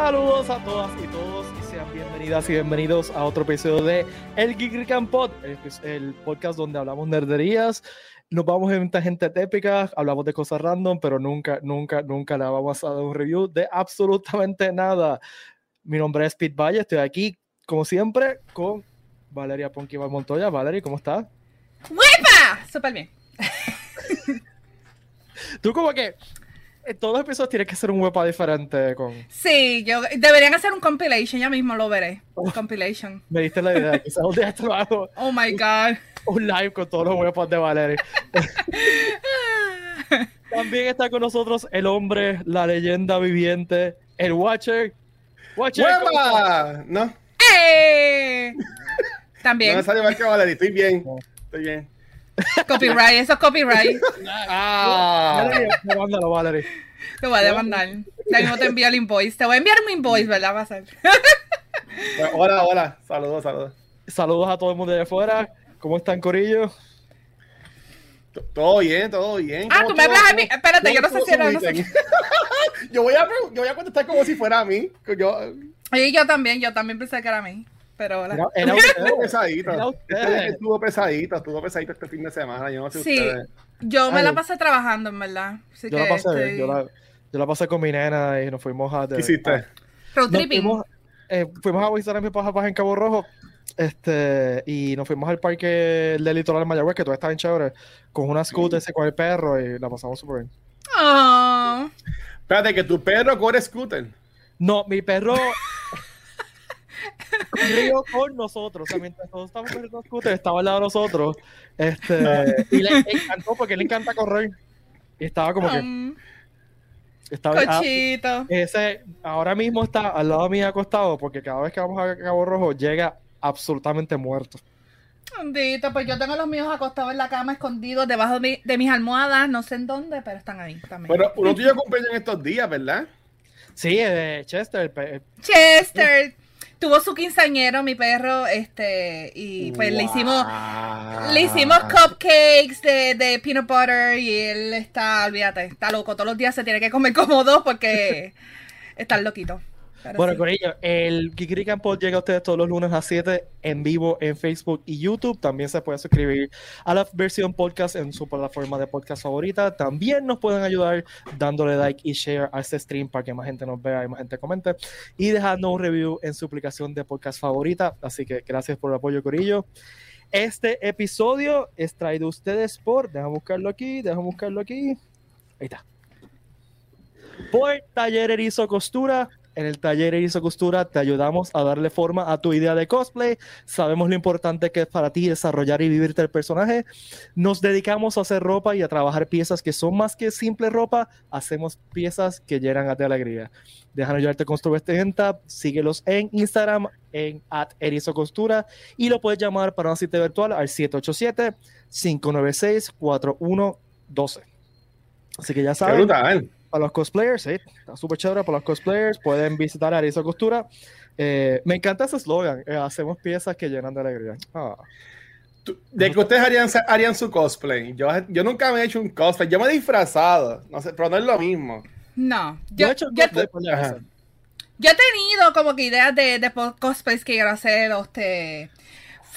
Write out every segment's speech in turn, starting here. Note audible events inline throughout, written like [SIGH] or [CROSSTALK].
Saludos a todas y todos y sean bienvenidas y bienvenidos a otro episodio de El Geek Pod, el, el podcast donde hablamos nerderías, nos vamos en gente típica, hablamos de cosas random, pero nunca, nunca, nunca le vamos a dar un review de absolutamente nada. Mi nombre es Pete Valle, estoy aquí, como siempre, con Valeria Ponquiva Montoya. Valeria, ¿cómo estás? ¡Huepa! Súper bien. Tú como que todos los episodios tiene que ser un huepa diferente con... Sí, yo deberían hacer un compilation, ya mismo lo veré. Un compilation. Me diste la idea, quizás un día trabajo. Oh my god. Un live con todos los huepas de Valeria. También está con nosotros el hombre, la leyenda viviente, el Watcher. Watcher. ¿No? ¡Eh! También. No me sale mal que Valeria, estoy bien. Estoy bien. Copyright, eso es copyright. Ah. Demándalo, Valerie. Te voy a demandar. Ya mismo te envío el invoice. Te voy a enviar un invoice, ¿verdad? Va a ser. hola, hola. Saludos, saludos. Saludos a todo el mundo de afuera. ¿Cómo están, Corillo? Todo bien, todo bien. Ah, tú me hablas a mí. Espérate, yo no sé si era. No sé. [LAUGHS] yo, voy a, yo voy a contestar como si fuera a mí. Yo... Y yo también, yo también pensé que era a mí. Pero hola. Era, [LAUGHS] estuvo pesadito. Estuvo pesadito, estuvo pesadito este fin de semana. Yo no sé sí, yo me la pasé trabajando, en verdad. Así yo, la pasé, yo, la, yo la pasé con mi nena y nos fuimos a. ¿Qué hiciste? Road tripping. Fuimos, eh, fuimos, a visitar a mi papá en Cabo Rojo. Este, y nos fuimos al parque del litoral de Mayagüez, que todo estaba en chévere, con una scooter con el perro y la pasamos súper bien. Oh. Espérate, que tu perro corre scooter. No, mi perro corrió con nosotros. O sea, mientras todos estábamos corriendo scooter, estaba al lado de nosotros. Este, y le encantó porque le encanta correr. Y estaba como que. Um, estaba, cochito. ese ahora mismo está al lado mío acostado porque cada vez que vamos a Cabo Rojo llega absolutamente muerto. Bendito, pues yo tengo los míos acostados en la cama, escondidos debajo de, mis almohadas, no sé en dónde, pero están ahí también. Pero uno tuyo cumpleaños en estos días, ¿verdad? Sí, de Chester. Chester tuvo su quinceañero, mi perro, este, y pues le hicimos, le hicimos cupcakes de, de, peanut butter y él está, olvídate, está loco, todos los días se tiene que comer [LAUGHS] como dos porque está loquito bueno, con ello, el Kikirikan Pod llega a ustedes todos los lunes a 7 en vivo en Facebook y YouTube. También se puede suscribir a la versión podcast en su plataforma de podcast favorita. También nos pueden ayudar dándole like y share a este stream para que más gente nos vea y más gente comente. Y dejando un review en su aplicación de podcast favorita. Así que gracias por el apoyo, Corillo. Este episodio es traído a ustedes por, déjame buscarlo aquí, déjame buscarlo aquí. Ahí está. Por Taller Erizo Costura, en el taller Erizo Costura te ayudamos a darle forma a tu idea de cosplay. Sabemos lo importante que es para ti desarrollar y vivirte el personaje. Nos dedicamos a hacer ropa y a trabajar piezas que son más que simple ropa. Hacemos piezas que llenan a ti alegría. Déjanos ayudarte con tu vestimenta. Síguelos en Instagram en at Erizo Costura y lo puedes llamar para una cita virtual al 787 596 4112. Así que ya sabes para los cosplayers, ¿eh? está súper chévere para los cosplayers, pueden visitar Arisa Costura. Eh, me encanta ese eslogan, eh, hacemos piezas que llenan de alegría. Ah. De que ustedes harían, harían su cosplay. Yo, yo, nunca me he hecho un cosplay, yo me he disfrazado, no sé, pero no es lo mismo. No, yo, yo, yo, he tenido como que ideas de, de cosplays que quiero hacer, este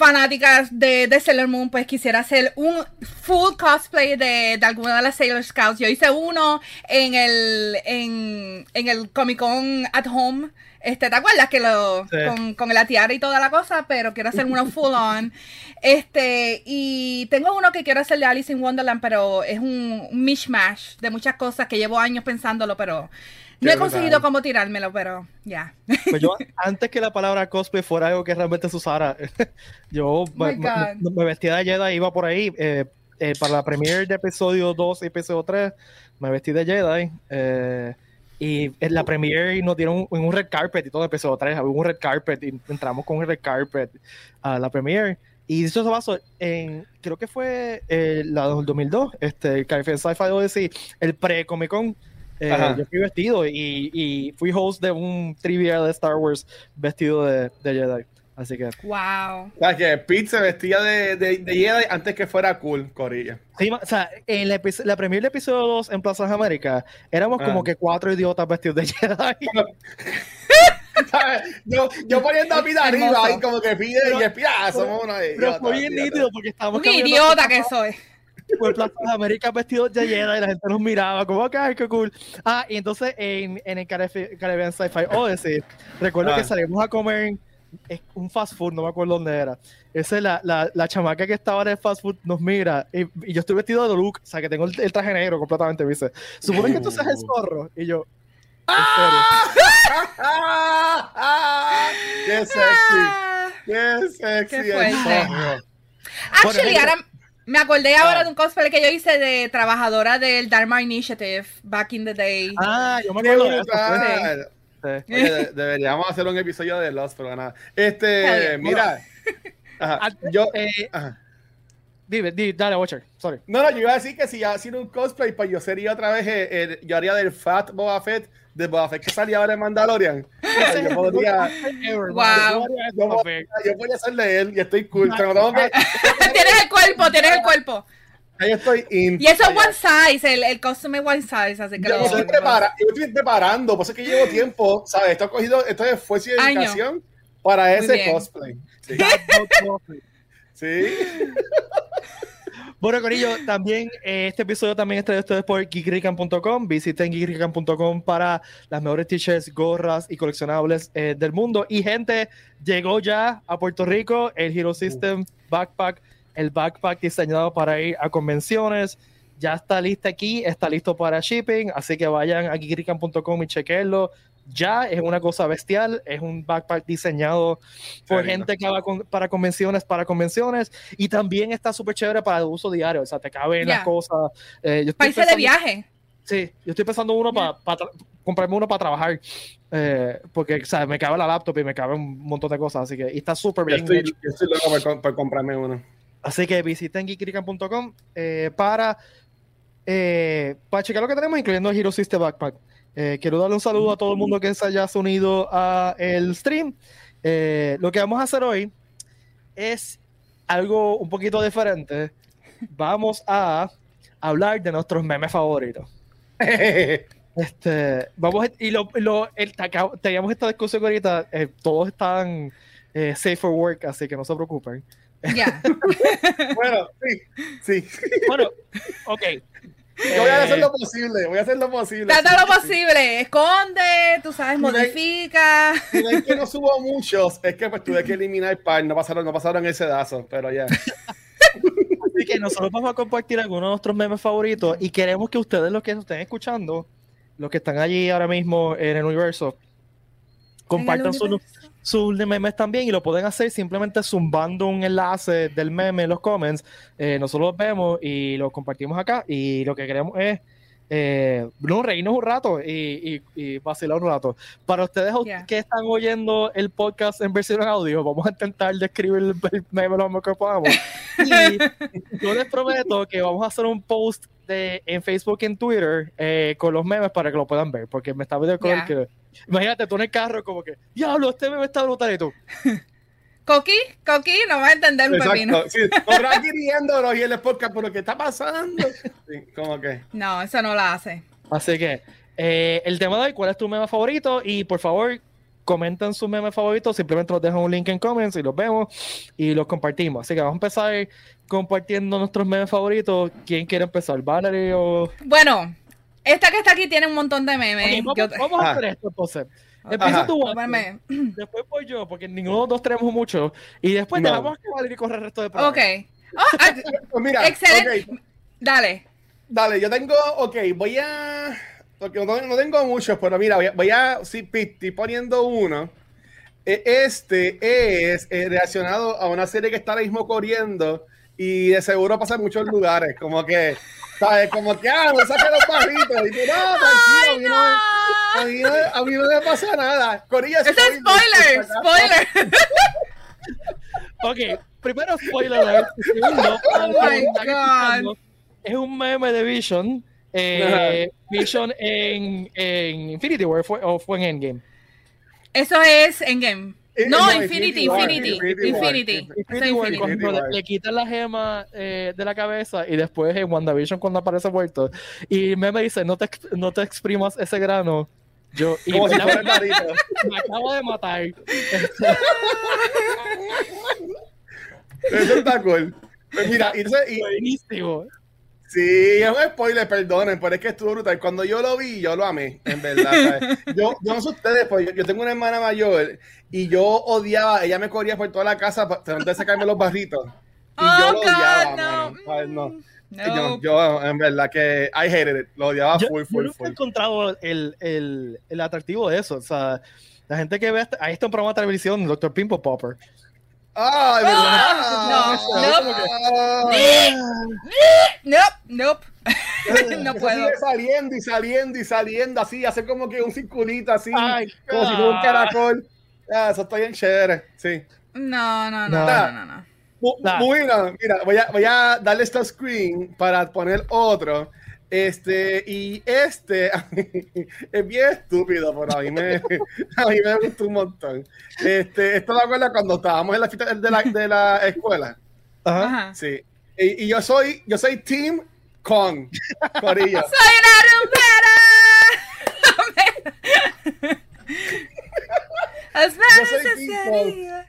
fanáticas de, de, Sailor Moon, pues quisiera hacer un full cosplay de, de alguna de las Sailor Scouts. Yo hice uno en el, en, en el Comic Con at Home. Este, ¿te acuerdas? Que lo, con, con la tiara y toda la cosa, pero quiero hacer uno full on. Este, y tengo uno que quiero hacer de Alice in Wonderland, pero es un mishmash de muchas cosas que llevo años pensándolo, pero no he conseguido cómo tirármelo, pero ya. Pues yo, [LAUGHS] antes que la palabra cosplay fuera algo que realmente se usara, [LAUGHS] yo oh me, vestía de Jedi, iba por ahí. Eh, eh, para la premiere de episodio 2 y episodio 3, me vestí de Jedi. Eh, y en la premiere nos dieron un, un, red carpet y todo episodio 3, había un red carpet y entramos con un red carpet a la premiere. Y eso se basó en, creo que fue la del 2002, este, California Sci-Fi Odyssey, el pre-Comic Con eh, yo fui vestido y, y, fui host de un trivia de Star Wars vestido de, de Jedi. Así que. ¡Wow! O sea, que Pete se vestía de, de, de Jedi antes que fuera cool, Corilla. Sí, o sea, en la, la episodio 2 en Plaza América, éramos como que cuatro idiotas vestidos de Jedi. [LAUGHS] yo, yo poniendo a arriba ahí como que pide y espía, ah, somos unos Pero fue bien nítido porque estábamos Un idiota que soy. Por Plaza de América vestidos de Jedi y la gente nos miraba como, ok, qué cool. Ah, y entonces en, en el Caribbean Sci-Fi Odyssey, recuerdo que ah. salimos a comer un fast food, no me acuerdo dónde era. Esa es la, la, la chamaca que estaba en el fast food, nos mira y, yo estoy vestido de look, o sea, que tengo el, traje negro completamente, me dice, supone que tú seas el zorro. Y yo, [LAUGHS] ¡Qué sexy! ¡Qué sexy! Qué Actually, ahora me acordé ahora ah. de un cosplay que yo hice de trabajadora del Dharma Initiative back in the day. Ah, yo me acuerdo de eso. deberíamos hacer un episodio de Lost, pero nada. Este, mira. yo. Eh, Dime, dime, dale, Watcher, sorry. No, no, yo iba a decir que si ya sido un cosplay, pues yo sería otra vez, eh, eh, yo haría del Fat Boba Fett de Boba Fett que salía ahora en Mandalorian. [LAUGHS] yo podría. wow. Yo, podría, ser de él y estoy cool. [LAUGHS] tienes el cuerpo, tienes el cuerpo. Ahí estoy Y eso es one size, el, el costume one size, así que yo, estoy prepara, yo estoy preparando, por eso es que llevo tiempo, ¿sabes? Esto ha cogido, esto es esfuerzo y dedicación para ese cosplay. Sí. Sí. [LAUGHS] Bueno, Corillo, también eh, este episodio también está de ustedes por geekrican.com. Visiten geekrican.com para las mejores t-shirts, gorras y coleccionables eh, del mundo. Y gente, llegó ya a Puerto Rico el Hero System Backpack, el backpack diseñado para ir a convenciones. Ya está listo aquí, está listo para shipping, así que vayan a geekrican.com y chequenlo ya es una cosa bestial, es un backpack diseñado por gente que va para convenciones, para convenciones, y también está súper chévere para el uso diario, o sea, te caben las cosas. Eh, Países de viaje. Sí, yo estoy pensando uno para comprarme uno para trabajar, eh, porque o me cabe la laptop y me cabe un montón de cosas, así que y está súper bien. Estoy, yo estoy loco para, comprarme uno. Así que visiten geekrican.com eh, para, eh, para checar lo que tenemos, incluyendo el Hero System Backpack. Eh, quiero darle un saludo a todo el mundo que se haya unido a el stream. Eh, lo que vamos a hacer hoy es algo un poquito diferente. Vamos a hablar de nuestros memes favoritos. [LAUGHS] este, vamos y lo, lo teníamos esta discusión ahorita. Eh, todos están safe for work, así que no se preocupen. Ya. [LAUGHS] bueno, sí, sí. bueno, ok. Yo voy a hacer lo eh, posible, voy a hacer lo posible. Trata lo posible, esconde, tú sabes, modifica. Si ven que no [LAUGHS] subo muchos, es que pues tuve que eliminar par, no pasaron, no pasaron ese dazo, pero ya. [LAUGHS] Así que nosotros vamos a compartir algunos de nuestros memes favoritos y queremos que ustedes, los que nos estén escuchando, los que están allí ahora mismo en el universo, compartan sus memes también y lo pueden hacer simplemente zumbando un enlace del meme en los comments. Eh, nosotros los vemos y los compartimos acá y lo que queremos es eh, no, reírnos un rato y, y, vacilar un rato. Para ustedes que están oyendo el podcast en versión audio, vamos a intentar describir el meme lo mejor que podamos. [LAUGHS] Y yo les prometo que vamos a hacer un post de, en Facebook y en Twitter eh, con los memes para que lo puedan ver, porque me estaba de acuerdo que Imagínate tú en el carro como que, diablo, este me está brutal y tú. [LAUGHS] Coqui, Coqui, no va a entender un pepino. Sí, riéndonos y el podcast por lo que está pasando. Sí, como que. No, eso no lo hace. Así que, eh, el tema de hoy, ¿cuál es tu meme favorito? Y por favor, comenten su meme favorito, simplemente nos dejan un link en comments y los vemos y los compartimos. Así que vamos a empezar compartiendo nuestros memes favoritos. ¿Quién quiere empezar? ¿Valerie o...? Bueno, esta que está aquí tiene un montón de memes. vamos, a hacer esto entonces. Empieza tú, [CLEARS THROAT] después voy yo, porque ninguno de los dos tenemos mucho. Y después te vamos a y correr el resto de Ok. Oh, ah, [LAUGHS] pues mira, excelente. Dale. Dale, yo tengo, ok, voy a... Porque no, tengo muchos, pero mira, voy a, sí, estoy poniendo uno. E, este es eh, relacionado a una serie que está ahora mismo corriendo y de seguro pasa en muchos lugares, como que ¿Sabes? Como que, ah, me saqué los barritos. Y tú, no, [LAUGHS] tranquilo, a, mí no, a, mí no, me pasa nada. Corilla es spoiler, spoiler. ok, primero spoiler Segundo, [LAUGHS] oh my God. es un meme de Vision. Eh, Vision en, en Infinity War fue, o fue en Endgame. Eso es Endgame. No, Infinity, Infinity, Infinity, le quitan la gema eh, de la cabeza y después en WandaVision cuando aparece muerto. Y me, dice, no te, no te exprimas ese grano Yo, y Como si [LAUGHS] me, acabo de matar. Eso está cool. Pues mira, y, entonces- y- Buenísimo. Sí, es un spoiler, perdonen, pero es que estuvo brutal. Cuando yo lo vi, yo lo amé, en verdad. ¿sabes? [LAUGHS] Yo, yo no sé ustedes, pues yo, yo tengo una hermana mayor y yo odiaba, ella me corría por toda la casa para tratar de sacarme los barritos. Y yo Oh, lo God, odiaba, no. mano, ¿sabes? No. No. Yo, yo, en verdad que I hated it, lo odiaba Yo, full, yo full, nunca he full. encontrado el, el, el atractivo de eso. O sea, la gente que ve hasta- ahí está un programa de televisión, Dr. Pimple Popper. Ah, verdad. no, Nope, nope. [LAUGHS] no Eso puedo. sigue saliendo y saliendo y saliendo así, hace como que un circulito así, Ay, como si fuera un God. caracol. Ah, eso está bien chévere, sí. No, no, no, No. no, no, no. Bueno, mira, voy a, voy a darle stop screen para poner otro. Este, y este [LAUGHS] es bien estúpido, pero a mí me, [LAUGHS] a mí me gustó un montón. Este, esto lo acuerdo cuando estábamos en la fiesta de la, de la escuela. Ajá. Ajá. Sí. Y, y yo soy, yo soy Team Kong, Corillo. [LAUGHS] Soy una Yo soy tipo- sería.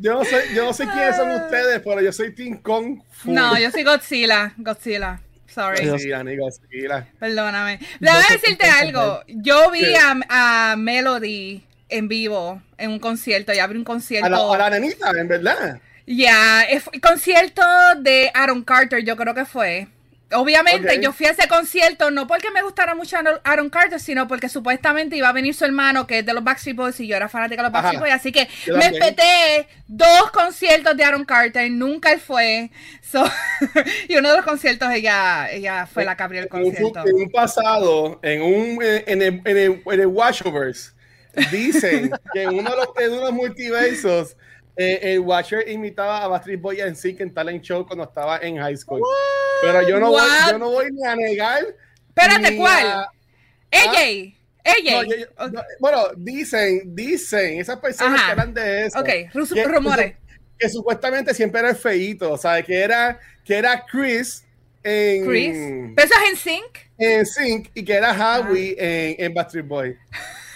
Yo no sé, yo no sé quiénes son ustedes, pero yo soy Team Kong. full. No, yo soy Godzilla. Godzilla. Sorry. Sí, amigo, sí, la- Perdóname. Le voy a decirte algo. Yo vi a, a Melody en vivo en un concierto y abrí un A la, concierto. a la nenita, en verdad. Ya, es- concierto de Aaron Carter, yo creo que fue. Obviamente, yo fui a ese concierto no porque me gustara mucho Aaron- Carter, sino porque supuestamente iba a venir su hermano, que es de los Backstreet Boys, y yo era fanática de los. Backstreet Boys, así que Yo me espeté dos conciertos de Aaron Carter, nunca él fue. So, [LAUGHS] y uno de los conciertos ella, ella fue la que abrió el concierto. en un pasado, en un en el, en el, en el Watchoverse, dicen que en uno de los, en multiversos, eh, el Watcher imitaba a Backstreet Boys en Sync en Talent Show cuando estaba en high school. Pero yo no, voy, yo no voy ni a negar. Espérate, ¿cuál? a- AJ. AJ. No, yo- yo- no, bueno, dicen, dicen, esas personas Ajá. que hablan de eso. Ok, que- rumores. Que, supuestamente siempre era el feíto, o sea, que era, que era Chris en, Chris. ¿Pero eso es en sync? en Sync y que era Howie en, en Backstreet Boy. [LAUGHS]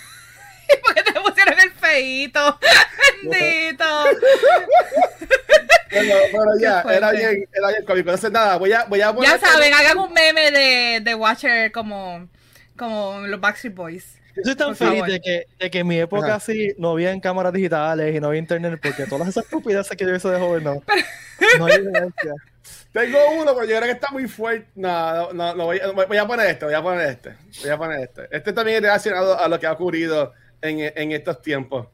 [LAUGHS] ¿Por qué te pusieron el feíto? Bendito. Pero, pero [LAUGHS] ya, era bien, era bien cómico. Entonces, nada, voy a, voy a poner. Ya saben, hagan un meme de, de Watcher como, como los Backstreet Boys. Yo soy tan Por feliz de que, de que en mi época Ajá. así no había cámaras digitales y no había internet, porque todas esas estupideces que yo hice de joven no. No hay evidencia. [LAUGHS] Tengo uno, pero yo creo que está muy fuerte. No, no, no, no, voy, a- voy a poner este, voy a poner este. Voy a poner este. Este también es relacionado a lo que ha ocurrido en, en estos tiempos.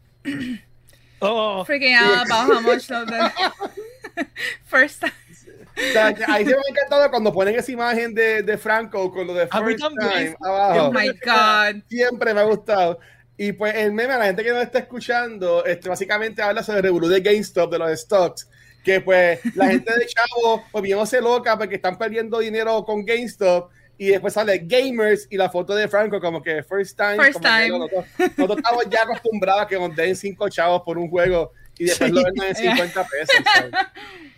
Oh, Freaking out about how much of the [LAUGHS] first time. O sea, que ahí se me ha encantado cuando ponen esa imagen de, de Franco con lo de First. Time abajo. Oh my God. Siempre me ha gustado. Y pues el meme, a la gente que nos está escuchando, este, básicamente habla sobre el revolú de GameStop, de los stocks. Que pues la gente de Chavo, pues viéndose loca porque están perdiendo dinero con GameStop. Y después sale Gamers y la foto de Franco, como que first time. First como que time. nosotros, nosotros estamos ya acostumbrados a que nos den cinco chavos por un juego y después lo vendan en 50 pesos.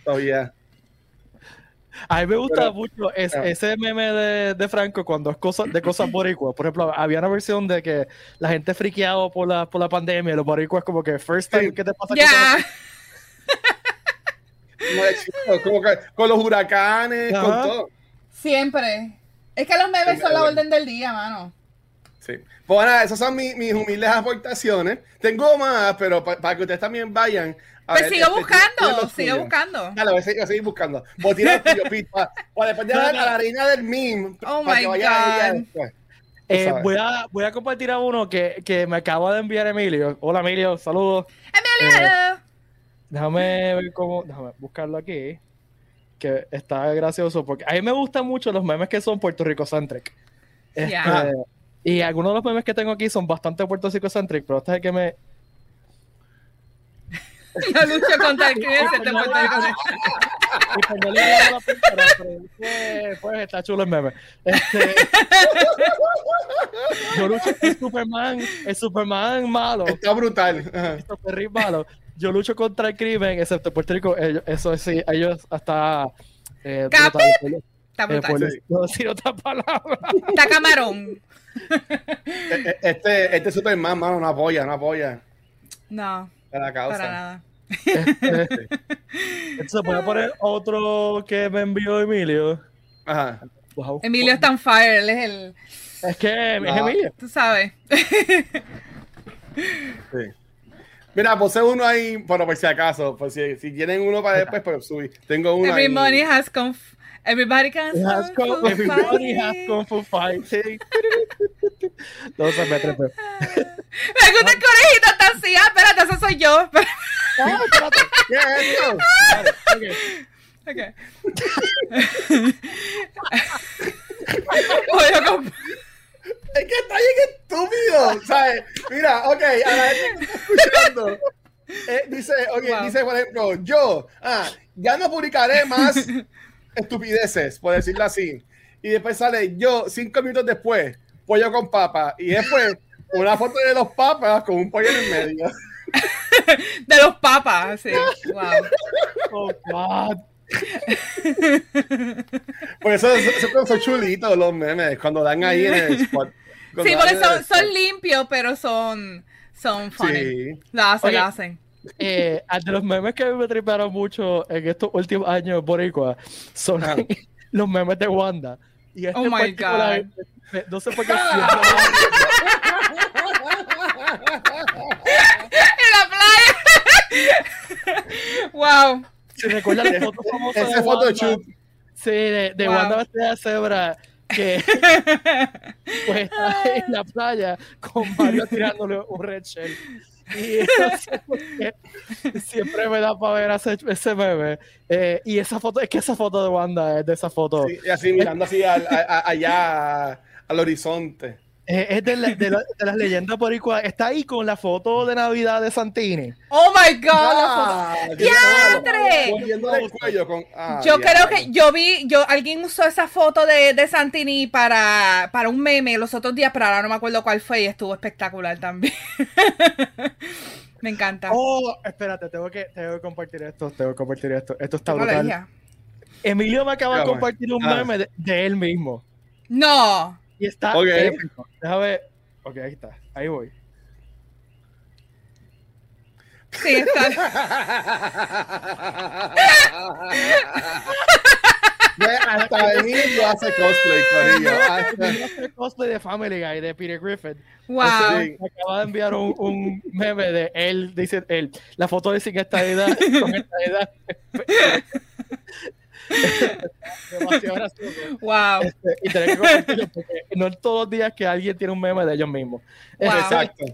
So, yeah. [LAUGHS] a mí me gusta Pero- mucho es- Ah. ese meme de, de Franco cuando es cosas de cosas boricuas. Por ejemplo, había una versión de que la gente friqueado por la, por la pandemia, y los boricuas como que first time, Sí. ¿qué te pasa? Ya. Como de chico, como que con los huracanes, con todo. Siempre. Es que los memes son la orden del día, mano. Sí. Pues nada, esas son mis, mis humildes aportaciones. Tengo más, pero pa- para que ustedes también vayan. a Pues ver, sigo este, buscando, sigo buscando. Dale, voy a seguir, voy a seguir buscando. Voy a tirar el tuyo, Pete, para, para después de la reina del meme. Oh para my que vaya God. Eh, voy, a, voy a compartir a uno que, que me acaba de enviar Emilio. Hola Emilio, saludos. Emilio. Déjame ver cómo, déjame buscarlo aquí. Que está gracioso porque a mí me gustan mucho los memes que son Puerto Rico centric. Este, Ya. Y algunos de los memes que tengo aquí son bastante Puerto Rico centric, pero este es el que me. [LAUGHS] Yo lucho contra el crimen de Puerto Rico. Pues la pintura, pero es que, pues está chulo el meme. Este, [LAUGHS] yo lucho el Superman, el Superman malo. Está brutal. Ajá. Esto es terrible malo. Yo lucho contra el crimen, excepto Puerto Rico. ellos- eso sí, ellos hasta. Eh, brutal. Está brutal. Eh, [LAUGHS] no decir otra palabra. Está camarón. E, e, este, este Superman, mano, no apoya, no apoya. No. Para la causa. Para nada. Este, se puede [LAUGHS] poner otro que me envió Emilio. Ajá. Wow. Emilio está en fire, él es el. Es que es No. Emilio. Tú sabes. [LAUGHS] Sí. Mira, puse uno ahí, bueno, por si acaso, por si, si tienen uno para después, pues subí. Tengo uno Everybody ahí. has conf Everybody can It has kung everybody has kung fu fighting. [LAUGHS] No se me trepé. Me gusta el conejito está así. Ah, espérate, eso soy yo. Ah, espérate. ¿Qué es esto? Vale, ok. Ok. Pollo con- Es que está bien estúpido, ¿sabes? Mira, ok, a la gente que está escuchando. eh, dice, ok, Wow. dice, por ejemplo, yo, ah, ya no publicaré más [LAUGHS] estupideces, por decirlo así. Y después sale yo, cinco minutos después, pollo con papa. Y después, una foto de los papas con un pollo en el medio. [LAUGHS] de los papas. Sí. Wow. Oh, God. [LAUGHS] Por eso son, son chulitos los memes, cuando dan ahí en el spot. Sí, porque son, son limpios, pero son, son funny. Sí. Lo hacen, Oye, lo hacen. Eh, [LAUGHS] de los memes que me triparon mucho en estos últimos años boricua son Ajá. [LAUGHS] los memes de Wanda. Y este Oh my eh, No sé por qué siempre. En la playa. wow. Si recuerdan la foto famosa Ese de Wanda, Photoshop. Sí, de, de Wow. Wanda vestida de cebra que [LAUGHS] pues está en la playa con Mario tirándole un red shell. Y no sé por qué siempre me da para ver ese, ese meme. Eh, y esa foto, es que esa foto de Wanda es de esa foto. Sí, y así mirando así al- a- a- allá al horizonte. Eh, es de, la- de la- de las leyendas boricuas. Está ahí con la foto de Navidad de Santini. Oh my god. la foto. Ah, ¡Diantre! Poniéndole el cuello con. ah, Yo creo que yo vi, yo alguien usó esa foto de, de Santini para, para un meme los otros días, pero ahora no me acuerdo cuál fue y estuvo espectacular también. [LAUGHS] me encanta. Oh, espérate, tengo que, tengo que compartir esto. Tengo que compartir esto. Esto está brutal. Emilio me acaba de compartir un meme de, de él mismo. No. Y está Ok. épico. Déjame ver. Ok, ahí está. Ahí voy. Sí, está. Hasta Emilio hace cosplay, corillo. [LAUGHS] Hasta- hace cosplay de Family Guy de Peter Griffin. Wow. Sí. Me acaba de enviar un, un meme de él, dice él, la foto de sin esta edad, [LAUGHS] con esta edad. [LAUGHS] Demasiado gracioso. Wow. Este, y tener que compartirlo porque no es todos los días que alguien tiene un meme de ellos mismos. Wow. Exacto.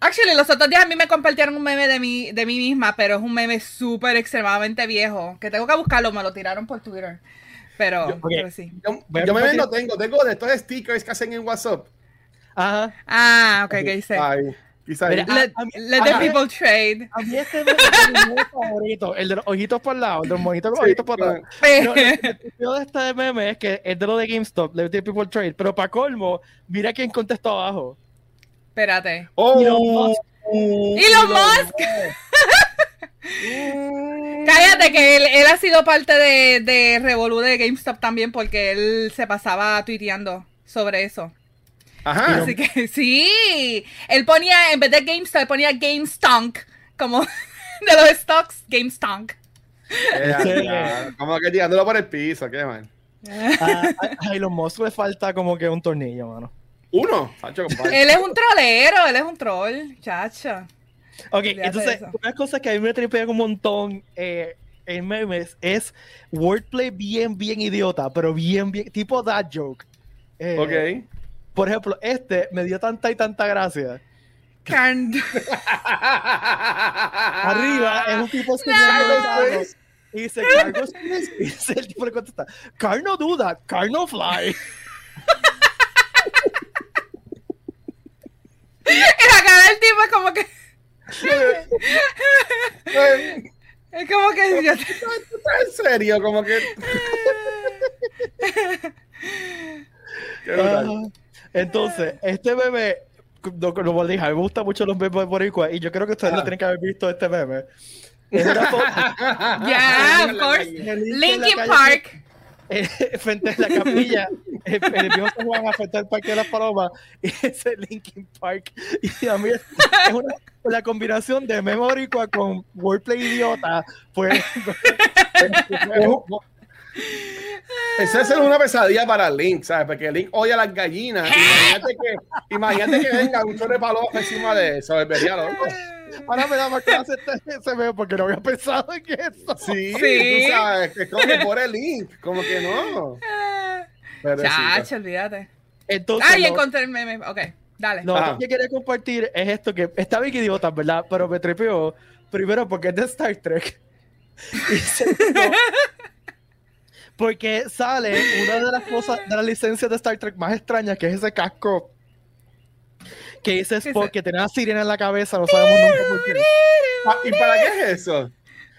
Actually, los otros días a mí me compartieron un meme de mí, de mí misma, pero es un meme súper extremadamente viejo, que tengo que buscarlo, me lo tiraron por Twitter. Pero, Yo- ok. pero sí. Yo, yo me compartir- no tengo, tengo de estos stickers que hacen en WhatsApp. Ajá. Ah, ok, ¿qué dice? Ay, quizá Mira. Let, a- let the people trade. A mí este es mi [LAUGHS] favorito, el de los ojitos por el lado, el de los monitos con Sí, ojitos por el [LAUGHS] lado. Pero tripió de este meme es que es de lo de GameStop, de The People Trade, pero para colmo, mira quién contestó abajo. Espérate. Oh, Elon Musk. Elon Musk. [LAUGHS] Cállate, que él, él ha sido parte de, de Revolu de GameStop también porque él se pasaba tuiteando sobre eso. Ajá. Así que [LAUGHS] sí, él ponía, en vez de GameStop, él ponía GameStonk, como [LAUGHS] de los stocks, GameStonk. Eh, Como que tirándolo por el piso, qué mal. [LAUGHS] A, a- a Elon Musk le falta como que un tornillo, mano. Uno, compadre. Él es un trolero, él es un troll, chacho. Ok, Olvídate entonces, una cosa que a mí me tripea un montón eh, en memes es wordplay bien, bien idiota, pero bien, bien, tipo that joke. Eh, Ok. Por ejemplo, este me dio tanta y tanta gracia. Carn- [LAUGHS] Arriba es un tipo señalando carro y dice, cargo Smith", y dice el tipo le contesta, car no duda, car no fly. Y la cara del tipo es como que, [LAUGHS] es como que yo- ¿tú estás en serio? Como que. [LAUGHS] Qué Entonces, este meme, no, como dije, a mí me gustan mucho los memes boricua y yo creo que ustedes Ah. lo tienen que haber visto este meme. Es una foto- [LAUGHS] Yeah, of course. Linkin Park. eh, frente a la capilla, el, el viejo San Juan a frente al Parque de las Palomas, y ese Linkin Park. Y a mí es, es una, la combinación de Memory con Wordplay Idiota, pues. [LAUGHS] [LAUGHS] [LAUGHS] Esa es una pesadilla para Link, ¿sabes? Porque Link odia a las gallinas. Imagínate que, imagínate que venga un chorro de paloma encima de eso, vería loco. [LAUGHS] Ahora me da más clase este, ese veo porque no había pensado en eso. Sí, [LAUGHS] sí. tú sabes, es como que por el Link, como que no. Chacho, olvídate. Entonces, Ay, no, encontré el meme. Ok, dale. No, lo que quería compartir es esto que está bien idiota, ¿verdad? Pero me trepeó primero porque es de Star Trek. Y segundo, porque sale una de las cosas de la licencia de Star Trek más extrañas, que es ese casco que dice Spock, que tiene una sirena en la cabeza, no sabemos nunca por qué. Ah, ¿Y para qué es eso?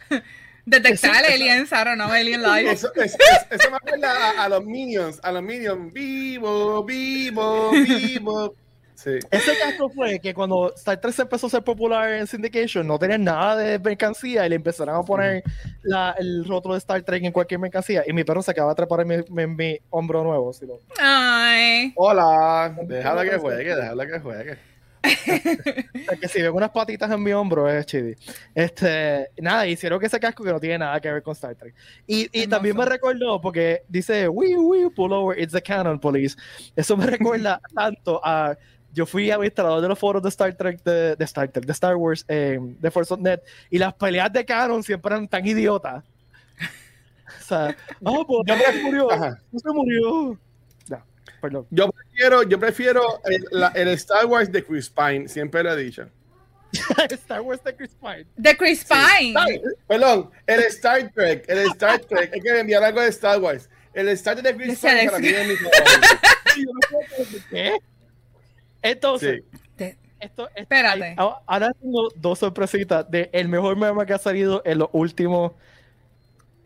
[LAUGHS] Detectar aliens, I don't know, alien life. Eso, eso, eso me acuerda a, a, los Minions, a los Minions, vivo, vivo, vivo. Sí. Ese caso fue que cuando Star Trek se empezó a ser popular en Syndication, no tenían nada de mercancía y le empezaron a poner la, el rótulo de Star Trek en cualquier mercancía. Y mi perro se acaba de trepar en mi, en mi hombro nuevo. ¿sí? Ay. Hola, déjala que juegue, déjala que juegue. [LAUGHS] que si ven unas patitas en mi hombro es chidi. Este, nada, hicieron que ese casco que no tiene nada que ver con Star Trek. Y, y también me recordó, porque dice, we, we, pull over, it's the canon police. Eso me [LAUGHS] recuerda tanto a yo fui administrador de los foros de Star Trek, de, de Star Trek, de Star Wars, eh, de Force.net, y las peleas de Canon siempre eran tan idiotas. o sea, [LAUGHS] oh, pues, ya se murió, no se murió. No, perdón. Yo prefiero, yo prefiero el, la, el, Star Wars de Chris Pine, siempre lo he dicho. [LAUGHS] Star Wars de Chris Pine. De Chris Pine. Sí. Perdón, el Star Trek, el Star Trek, hay que enviar algo de Star Wars. El Star Trek de Chris Pine para mí es mi favorito. [LAUGHS] ¿Qué? Entonces, sí. esto, espérate. Ahora tengo dos sorpresitas de el mejor meme que ha salido en los últimos,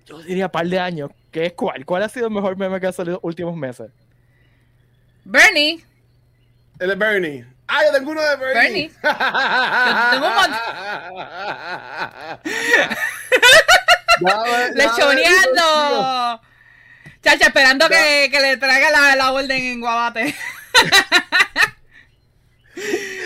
yo diría, par de años. ¿Qué es cuál? ¿Cuál ha sido el mejor meme que ha salido en los últimos meses? Bernie. El de Bernie. Ah, yo tengo uno de Bernie. Bernie. [LAUGHS] tengo un montón. Lechoneando. Chacha, esperando que, que, le traiga la, la orden en Guabate. [LAUGHS] No, y esto es lo que tengo de Bernie. Pues,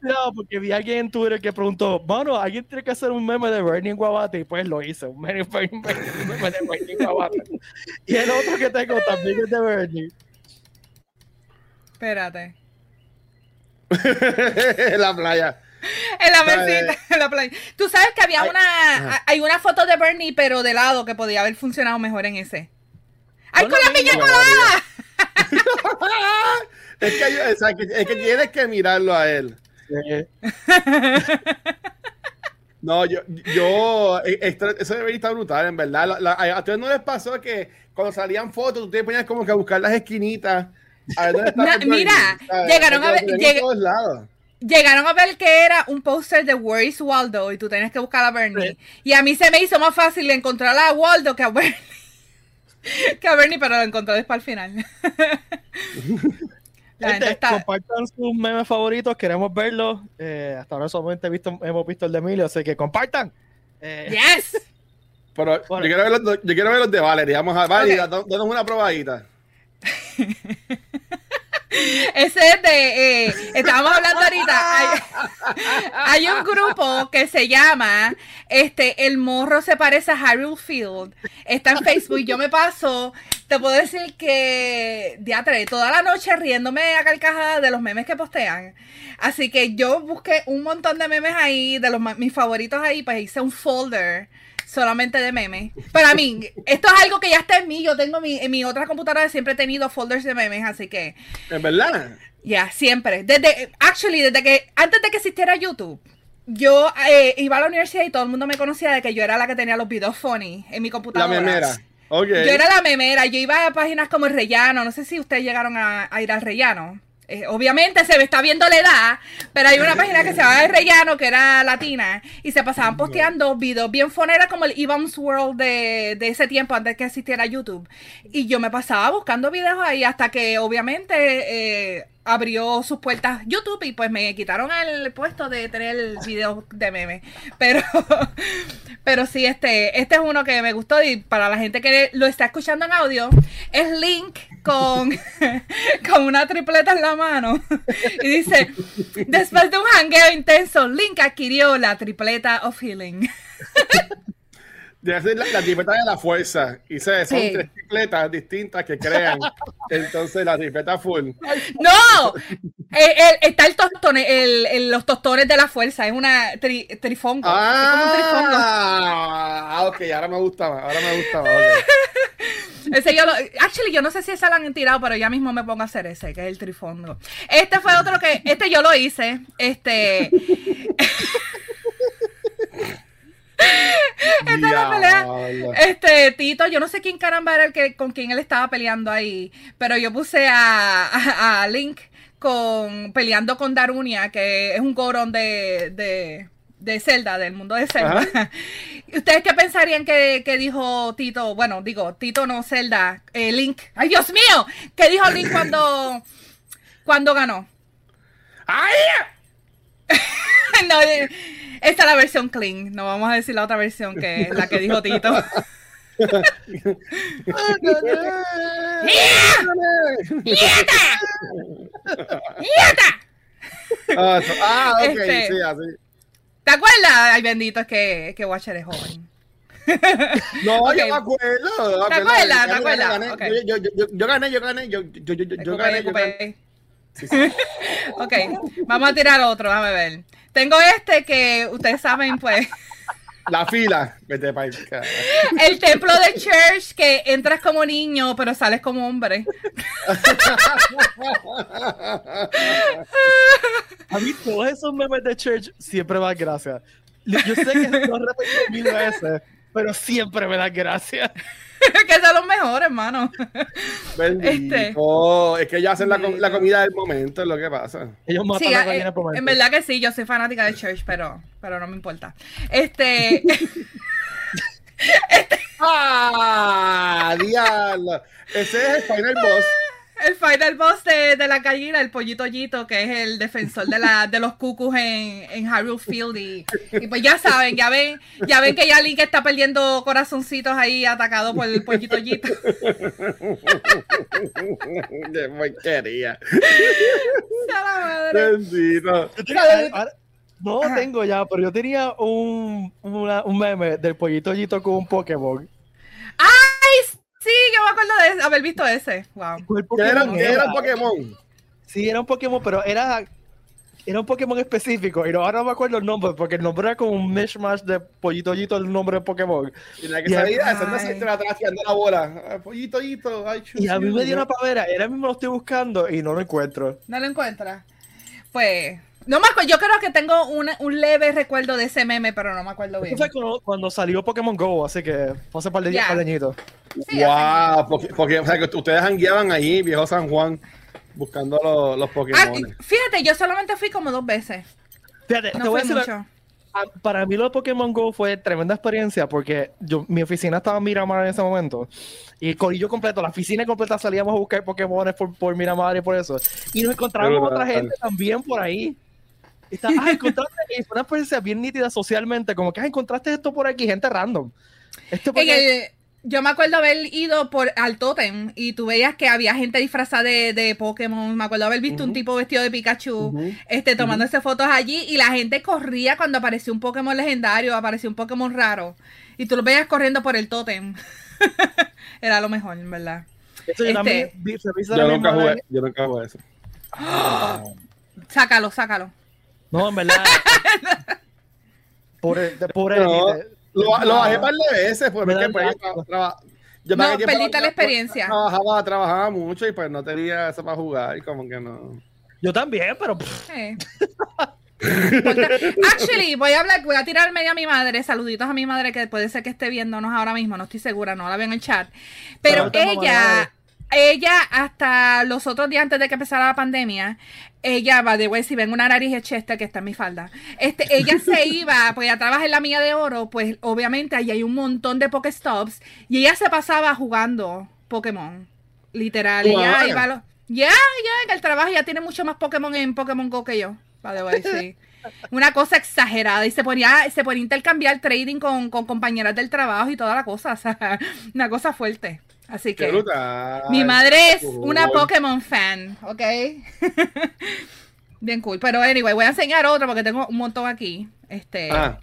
no, porque vi a alguien en Twitter que preguntó, bueno, alguien tiene que hacer un meme de Bernie en Guabate y pues lo hice, un meme, [LAUGHS] un meme de Bernie en Guabate. y el otro que tengo también es de Bernie. Espérate. en [LAUGHS] la playa. En la mesita, en la playa. Tú sabes que había una, hay una foto de Bernie, pero de lado, que podía haber funcionado mejor en ese. ¡Ay, con la piña colada! [LAUGHS] es, que, o sea, que, es que tienes que mirarlo a él. No, yo, yo esto, eso debería estar brutal, en verdad. La, la, a ustedes no les pasó que cuando salían fotos, ustedes ponían como que a buscar las esquinitas. A ver dónde está no, mira, llegaron a ver. Lleg llegaron a ver que era un póster de Where is Waldo y tú tenías que buscar a Bernie. Sí. Y a mí se me hizo más fácil encontrar a Waldo que a Bernie. [LAUGHS] que a Bernie, pero lo encontré después al final. [LAUGHS] Gente, está... compartan sus memes favoritos, queremos verlos. Eh, hasta ahora solamente visto, hemos visto el de Emilio, así que compartan. Eh, yes. [LAUGHS] Pero bueno. yo, quiero ver los, yo quiero ver los de Valerie. Vamos a Valerie, okay. danos una probadita. [LAUGHS] Ese es de. Eh, estábamos hablando ahorita. Hay, un grupo que se llama este El morro se parece a Harold Field. Está en Facebook. Yo me paso. Te puedo decir que. Diatre, toda la noche riéndome a carcajadas de los memes que postean. Así que yo busqué un montón de memes ahí, de los mis favoritos ahí, pues hice un folder solamente de memes. Para mí, esto es algo que ya está en mí. Yo tengo mi, en mi otra computadora siempre he tenido folders de memes, así que. ¿Es verdad? Ya, yeah, siempre. Desde, actually, desde que, antes de que existiera YouTube, yo eh, iba a la universidad y todo el mundo me conocía de que yo era la que tenía los videos funny en mi computadora. La memera. Okay. Yo era la memera. Yo iba a páginas como el Rellano. No sé si ustedes llegaron a, a ir al Rellano. Eh, obviamente se me está viendo la edad, pero hay una página que se llama El Rellano, que era latina, y se pasaban posteando videos bien foneras como el Evans World de, de ese tiempo, antes que existiera YouTube. Y yo me pasaba buscando videos ahí hasta que obviamente eh, abrió sus puertas YouTube y pues me quitaron el puesto de tener videos de meme. Pero, [LAUGHS] pero sí, este, este es uno que me gustó y para la gente que lo está escuchando en audio, es Link con, [LAUGHS] con una tripleta en la mano. Y dice, después de un hangueo intenso, Link adquirió la tripleta of healing. [LAUGHS] de hacer la, la de la fuerza. Y se, son tres tripletas distintas que crean entonces la tripleta full. ¡No! Está el tostón, el, los tostones de la fuerza. Es una tri, trifongo. Ah, ah, ok, ahora me gustaba. Ahora me gustaba. [LAUGHS] Ese yo lo, actually, yo no sé si esa la han tirado, pero ya mismo me pongo a hacer ese, que es el trifongo. Este fue otro que, este yo lo hice. Este. [LAUGHS] [LAUGHS] Este, Tito, yo no sé quién caramba era el que con quien él estaba peleando ahí, pero yo puse a, Link con peleando con Darunia, que es un Goron de, de, de Zelda, del mundo de Zelda. [LAUGHS] ¿Ustedes qué pensarían que, dijo Tito? Bueno, digo, Tito no Zelda, eh, Link. ¡Ay, Dios mío! ¿Qué dijo Link cuando, cuando ganó? ¡Ay! [LAUGHS] no, eh, esta es la versión clean. No vamos a decir la otra versión que es la que dijo Tito. [LAUGHS] ¡Nieta! ¡Nieta! Ah, ok, este, sí, así. ¿Te acuerdas? Ay, bendito, es que, que Watcher es joven. [LAUGHS] No, okay. yo me acuerdo. ¿Te acuerdas? ¿Te acuerdas? Yo, yo, yo, yo, gané, yo gané, yo, yo, yo, yo gané. Yo gané. Sí, sí. [LAUGHS] ok, vamos a tirar otro, déjame ver. Tengo este que ustedes saben, pues. La fila. El templo de Church que entras como niño, pero sales como hombre. A mí todos esos memes de Church siempre dan gracia. Yo sé que lo repetido mil veces, pero siempre me dan gracia. [LAUGHS] que son los mejores, hermano. [LAUGHS] Este, es que ellos hacen la, la, comida del momento, es lo que pasa. Ellos matan la comida eh, En verdad que sí, yo soy fanática de Church, pero, pero no me importa. Este. [LAUGHS] este... ¡Ah! ¡Diablo! Ese es el final boss el final boss de, de la gallina, el pollito Yito, que es el defensor de, la, de los cucus en, en Hyrule Field. Y, pues ya saben, ya ven, ya ven que ya Link está perdiendo corazoncitos ahí atacado por el pollito Yito. De quería. Bendito. No tengo ya, pero yo tenía un, un meme del pollito Yito con un Pokémon. ¡Ay! Sí, yo me acuerdo de haber visto ese. Wow. era, era, un Pokémon? Sí, era un Pokémon, pero era, era un Pokémon específico. Y ahora no me acuerdo el nombre, porque el nombre era como un mishmash de Pollito el nombre de Pokémon. Y la que salía, esa se atrás haciendo la bola. Pollito ay, Y a mí me dio una pavera. Ahora mismo lo estoy buscando y no lo encuentro. ¿No lo encuentras? Pues no me acuerdo, yo creo que tengo un leve recuerdo de ese meme, pero no me acuerdo bien. Eso fue cuando, salió Pokémon Go, así que fue hace par de, yeah. añitos. wow, porque, o sea, que ustedes hangueaban ahí, viejo San Juan, buscando los, los Pokémon. Ah, fíjate, yo solamente fui como dos veces. Fíjate, no te voy a decir, mucho. para mí lo de Pokémon Go fue tremenda experiencia porque yo, mi oficina estaba en Miramar en ese momento y el corillo completo, la oficina completa salíamos a buscar Pokémon por, por Miramar y por eso. Y nos encontrábamos otra gente también por ahí está, ah, encontraste una experiencia bien nítida socialmente, como que ah, encontraste esto por aquí, gente random. Esto yo me acuerdo haber ido por al Totem y tú veías que había gente disfrazada de, de Pokémon. Me acuerdo haber visto un tipo vestido de Pikachu este, tomándose fotos allí y la gente corría cuando apareció un Pokémon legendario, apareció un Pokémon raro. Y tú lo veías corriendo por el Totem. [LAUGHS] Era lo mejor, en verdad. Eso yo, este, yo, nunca jugué, yo nunca jugué eso. [GASPS] Sácalo, sácalo. No, en verdad. pobre, pobre no, lo, lo, bajé par de veces, porque pues, yo no, perdiste la experiencia. Trabajaba, trabajaba mucho y pues no tenía eso para jugar, y como que no. Yo también, pero. Actually, voy a hablar, voy a tirarme a mi madre, saluditos a mi madre que puede ser que esté viéndonos ahora mismo, no estoy segura, no la veo en el chat. Pero ella, ella hasta los otros días antes de que empezara la pandemia, ella va de güey, si ven una nariz de Chester que está en mi falda, este, ella se [LAUGHS] iba, pues ella trabaja en la mía de oro, pues obviamente ahí hay un montón de Pokestops y ella se pasaba jugando Pokémon, literal. ya, ya, ya, en el trabajo ya tiene mucho más Pokémon en Pokémon Go que yo, va de güey, sí. [LAUGHS] Una cosa exagerada. Y se ponía, se ponía intercambiar trading con, con compañeras del trabajo y toda la cosa. [LAUGHS] O sea, una cosa fuerte. Así que mi madre es una Pokémon fan, ¿ok? [LAUGHS] Bien cool. Pero anyway, voy a enseñar otro porque tengo un montón aquí. Este. Ah.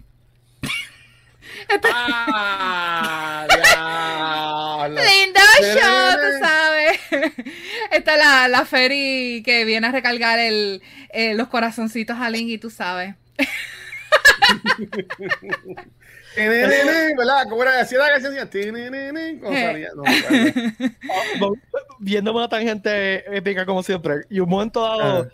[LAUGHS] ah Lindo show, tú sabes. [LAUGHS] Esta es la, la Ferry que viene a recargar el, eh, los corazoncitos a Link y tú sabes. [LAUGHS] ¿Verdad? Como era así la [LAUGHS] canción, Viendo una tangente épica como siempre. Y un momento dado,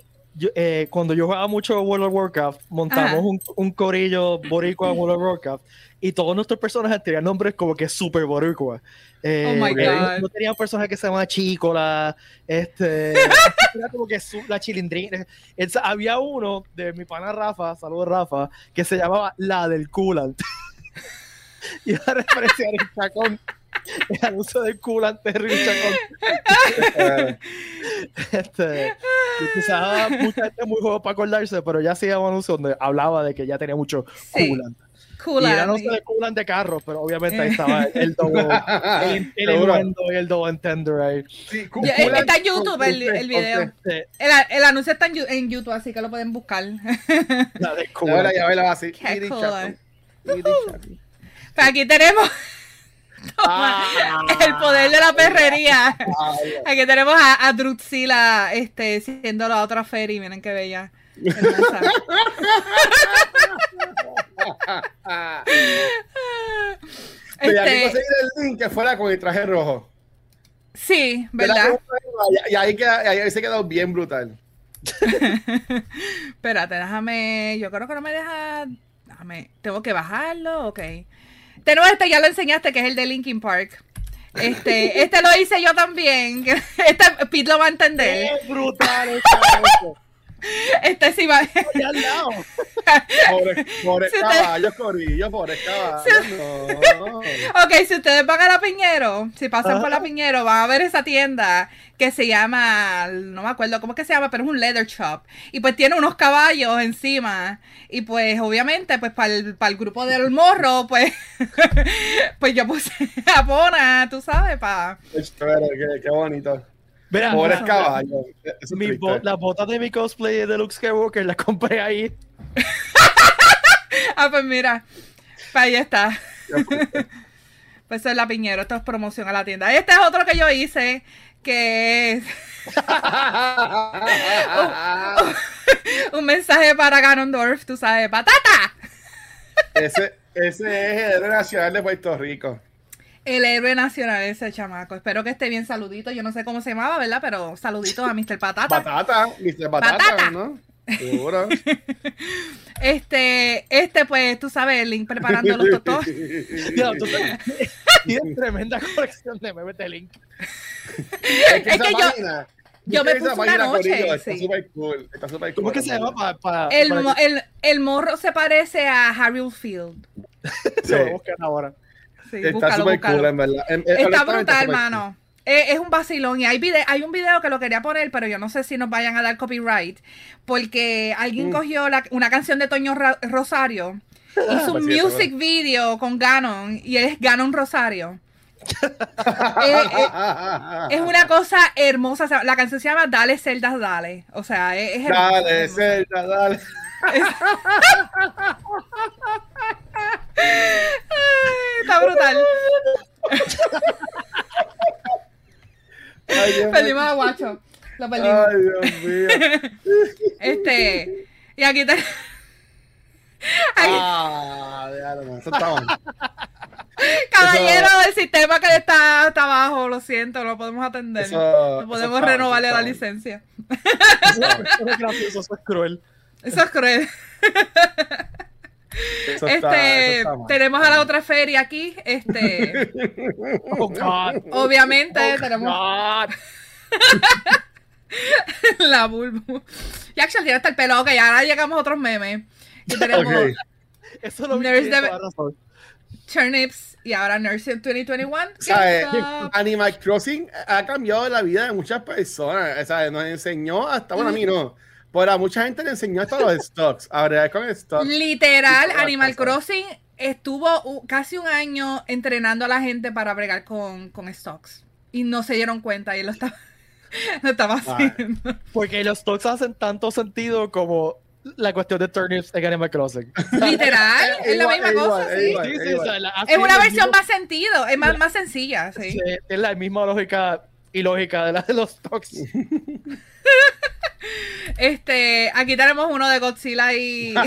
eh, cuando yo jugaba mucho World of Warcraft, montamos un, un, corillo boricua en World of Warcraft y todos nuestros personajes tenían nombres como que super boricua. Eh, oh my God. No tenían personajes que se llamaban Chicola, este, [LAUGHS] era como que la chilindrina. había uno de mi pana Rafa, saludos Rafa, que se llamaba La del Coolant. [LAUGHS] y a referencia el chacón. El anuncio del coolant de Chacón. [LAUGHS] este, quizás mucha gente muy joven para acordarse, pero ya hacía un anuncio donde hablaba de que ya tenía mucho coolant. Y era no sé de coolant de carros, pero obviamente ahí estaba el doble, el, el, [LAUGHS] y el doble entender ahí. Sí, está en YouTube el, el video. El, el, anuncio está en, YouTube, así que lo pueden buscar. La de coolant. Ya la así. [LAUGHS] Aquí tenemos [LAUGHS] ah. el poder de la perrería. Aquí tenemos a, a Drutzila este, siendo la otra Ferry. Miren qué bella. [LAUGHS] este... conseguir el link que fuera con el traje rojo. Sí, ¿verdad? Y ahí, ahí se quedó bien brutal. Espérate, déjame. Yo creo que no me deja. Tengo que bajarlo, ok. Tenemos este, ya lo enseñaste, que es el de Linkin Park. Este, este lo hice yo también. [LAUGHS] Este Pete lo va a entender. Es brutal Este sí va. [LAUGHS] Pobre, pobre si caballo, Corillo, pobre caballo. No. ok, si ustedes van a la Piñero, si pasan por la Piñero, van a ver esa tienda que se llama, no me acuerdo cómo es que se llama, pero es un leather shop. Y pues tiene unos caballos encima. Y pues obviamente, pues para el, para el grupo del morro, pues, [LAUGHS] pues yo puse [LAUGHS] a Pona, tú sabes, para... Qué, qué bonito. Mira, Pobres caballos. las botas de mi cosplay de Luke Skywalker las compré ahí. [LAUGHS] ah, pues mira. Pues ahí está. [LAUGHS] pues eso es la piñero, esto es promoción a la tienda. Este es otro que yo hice, que es [LAUGHS] un, mensaje para Ganondorf, tú sabes, patata. ese, ese es el nacional de Puerto Rico. El héroe nacional ese chamaco. Espero que esté bien saludito. Yo no sé cómo se llamaba, ¿verdad? Pero saluditos a Mr. Patata. Patata, Mr. Patata, ¿no? Seguro. [LAUGHS] este, este, pues, tú sabes, el link preparando los totos. [LAUGHS] [LAUGHS] tienes tremenda colección de memes de link. es que, yo, yo me puse una noche. Está súper cool. Está super cool. ¿Cómo es que se llama? Para, el, el, el, morro se parece a Harry Field. Se lo buscan ahora está súper cool, en verdad. está brutal, hermano. Es, un vacilón y hay, hay un video que lo quería poner, pero yo no sé si nos vayan a dar copyright, porque alguien mm. cogió una canción de Toño Rosario, [LAUGHS] hizo un pues music video con Ganon y es Ganon Rosario. [LAUGHS] es, una cosa hermosa. la canción se llama Dale Celdas Dale. O sea, es, Dale Celdas Dale. [LAUGHS] está brutal. Perdimos a Guacho. Lo perdimos. Ay, Dios mío. Este. Y aquí está. Ah, ya, eso está Caballero del sistema que está, está abajo, lo siento, no lo podemos atender. no podemos renovarle la licencia. Eso, es gracioso, eso es cruel. Eso es cruel. Este, tenemos a la otra feria aquí. Este, [LAUGHS] oh, God. Obviamente oh, tenemos. [LAUGHS] la bulbo. Y actually tiene hasta el pelo. Ok, ahora llegamos a otros memes. Y tenemos. Eso lo Nurse de... Turnips y ahora Nursing 2021. Animal Crossing ha cambiado la vida de muchas personas. ¿sabes? Nos enseñó hasta, bueno, a mí no. Pero a mucha gente le enseñó hasta los stocks. Ahora con stocks. Literal, Animal Crossing estuvo casi un año entrenando a la gente para bregar con, con stocks. Y no se dieron cuenta y lo estaba, [LAUGHS] lo estaba haciendo. Porque los stocks hacen tanto sentido como la cuestión de turnips en Animal Crossing. Literal, [LAUGHS] es, la misma cosa, sí. es una versión más sentido, es más, más sencilla, sí. Es la misma lógica y lógica de la de los stocks. [LAUGHS] Este, aquí tenemos uno de Godzilla y [LAUGHS]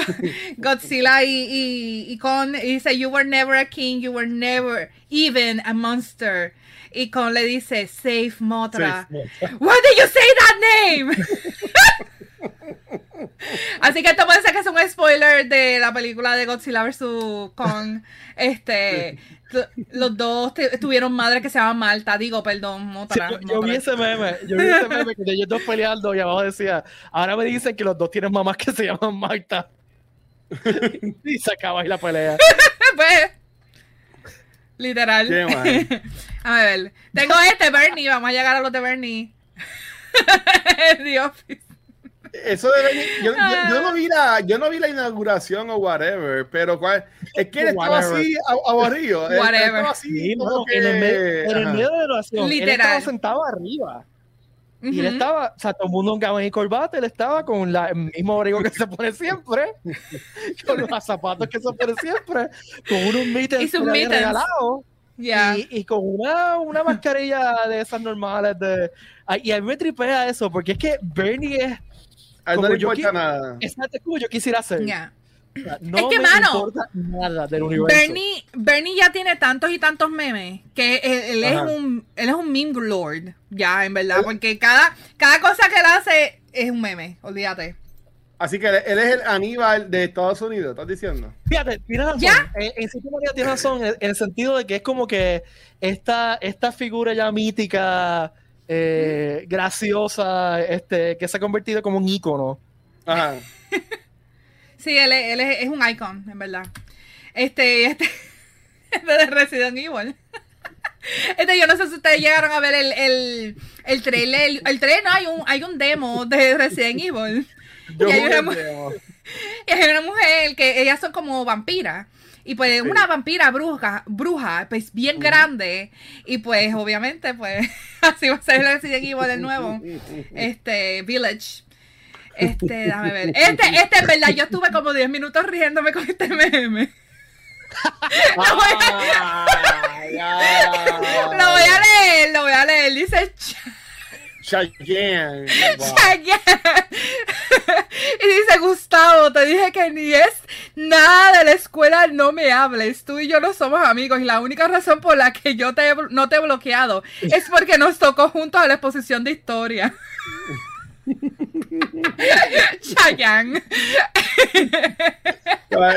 [LAUGHS] Godzilla y, y, con y dice You were never a king, you were never even a monster. Y con le dice Save Motra. Why did you say that name? [LAUGHS] Así que esto puede ser que es un spoiler de la película de Godzilla vs. Kong. Este, los dos tuvieron madre que se llama Malta, digo, perdón, yo, vi ese meme, yo vi ese meme [LAUGHS] que ellos dos peleando y abajo decía, ahora me dicen que los dos tienen mamás que se llaman Malta. [LAUGHS] y se acaba ahí la pelea. [LAUGHS] pues, literal. a ver, tengo este Bernie, vamos a llegar a los de Bernie. The Office. Eso debe, yo, yo, no vi la, yo no vi la inauguración o whatever, pero cuál, es que él estaba así aburrido. Whatever. así, no, en, el medio, de la oración, Literal. él estaba sentado arriba. Y él estaba, o sea, todo el mundo en gama y corbata, él estaba con la, el mismo abrigo que se pone siempre, [LAUGHS] con los zapatos que se pone siempre, con unos mittens regalados. Yeah. Y, y, con una, una mascarilla de esas normales de y a mí me tripea eso porque es que Bernie es a no le importa nada. Exacto, como yo quisiera hacer. no es que, me mano, importa nada del universo. Bernie, Bernie ya tiene tantos y tantos memes que él, es un él es un meme lord, ya, en verdad, porque cada, cada cosa que él hace es un meme, olvídate. Así que él es el Aníbal de Estados Unidos, ¿estás diciendo? Fíjate, tienes razón. ¿Ya? En, en cierta manera tienes razón, en, el sentido de que es como que esta, esta figura ya mítica eh, graciosa, este, que se ha convertido como un ícono. Ajá. [LAUGHS] sí, él, es, él es, un icon, en verdad. Este, este, este [LAUGHS] de Resident Evil. [LAUGHS] Este, yo no sé si ustedes llegaron a ver el, el, el trailer. El, trailer, no, hay un, hay un demo de Resident Evil. y, hay una, y hay una mujer que ellas son como vampiras. Y pues una vampira bruja, bruja, pues bien grande. Y pues [LAUGHS] obviamente, pues [LAUGHS] así va a ser el Resident Evil de nuevo. [LAUGHS] Este, Village. Este, déjame ver. Este, este en verdad, yo estuve como 10 minutos riéndome con este meme. lo, voy a... lo voy a leer, lo voy a leer. Dice Cheyenne. [LAUGHS] [LAUGHS] y dice Gustavo, te dije que ni es nada de la escuela, no me hables. Tú y yo no somos amigos y la única razón por la que yo te, no te he bloqueado es porque nos tocó juntos a la exposición de historia. [LAUGHS] Chayanne.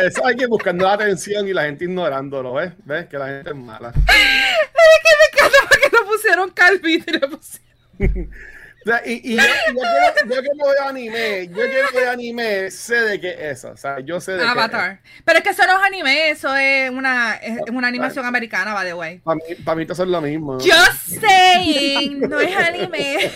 Eso hay que buscando la atención y la gente ignorándolo, ¿ves? ¿Ves? Que la gente es mala. Es que me encanta porque lo pusieron calvito y le pusieron [LAUGHS] y, y yo, yo, que no veo anime, yo que no veo anime, sé de qué es eso. O sea, yo sé de Avatar. Qué es. Pero es que eso no es anime, eso es una, es una animación americana, by the way. Para mí, para mí eso es lo mismo. Just saying, no es anime. [LAUGHS]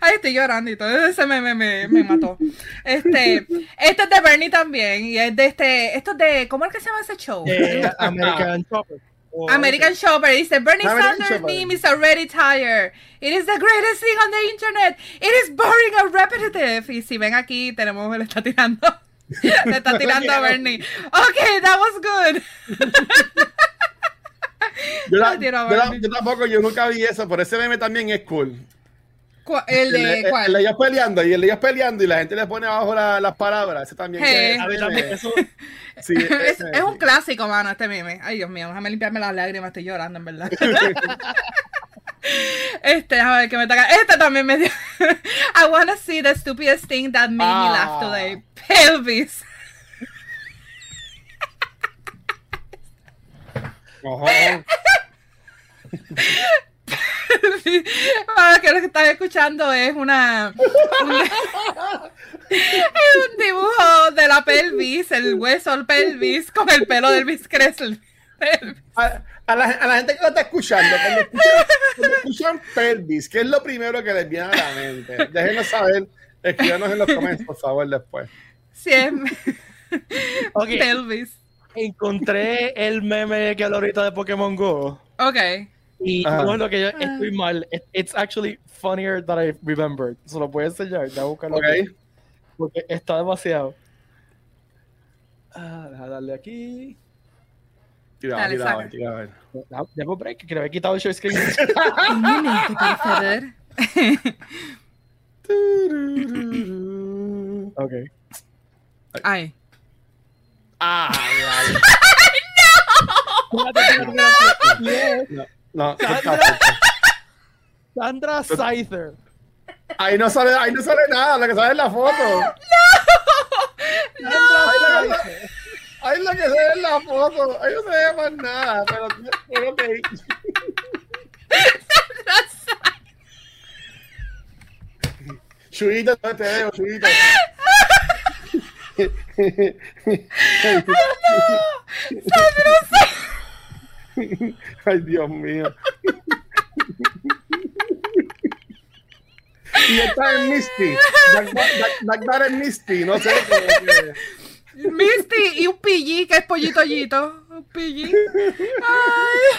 Ay, estoy llorando y todo ese me, me, me, me mató. Este, este es de Bernie también. Y es de este, esto es de, ¿cómo es que se llama ese show? Eh, American Chopper. Oh, American okay. Shopper dice Bernie Sanders' meme is already tired. It is the greatest thing on the internet. It is boring and repetitive. Y si ven aquí, tenemos, le está tirando. le está [LAUGHS] tirando a Bernie. Okay, that was good. yo, la, yo, la, yo, tampoco, yo nunca vi eso, pero ese meme también es cool. ¿El de el, cuál? El de ellos peleando y el de ellos peleando y la gente le pone abajo la, las palabras. Ese también. Hey. Que, a ver, también eso, [LAUGHS] sí, es, es, un clásico, mano, este meme. Ay, Dios mío, déjame limpiarme las lágrimas, estoy llorando, en verdad. [LAUGHS] Este, a ver que me toca. Este también me dio. [LAUGHS] I wanna see the stupidest thing that made me laugh today. Pelvis. Para que lo que están escuchando es una, es un dibujo de la pelvis, el hueso del pelvis con el pelo del Elvis Cresel. A, a, la, a, la, gente que lo está escuchando, cuando escuchan, cuando escuchan pelvis, ¿qué es lo primero que les viene a la mente? Déjenos saber, escríbanos en los comentarios, por favor, después. Siempre. Okay. Pelvis. Encontré el meme que hablo ahorita de Pokémon Go. Ok. Y no es lo que yo estoy mal. It's actually funnier than I remembered. Se lo puedo enseñar. Ya buscarlo. Okay. Porque está demasiado. Ah, deja darle aquí. Tira, tira, tira, tira, a ver. Dejo break, que le había quitado el share screen. Un momento, por favor. [LAUGHS] ok. Ay. Ah, [LAUGHS] no. no. No, [LAUGHS] Sandra, Sandra Scyther. Ahí no sale, ahí no sale nada, lo que sale es la foto. [LAUGHS] No. no. Ahí, lo que, ahí lo que se ve en la foto. Ahí no se ve más nada, pero, pero ok. Chuyito, no te veo, Chuyito. [LAUGHS] Ay, no. Sandra Scyther. [LAUGHS] Ay, Dios mío. y está en Misty. Magdar es Misty, no sé. Misty y un pillí que es pollito pollito. Un pillí. Ay.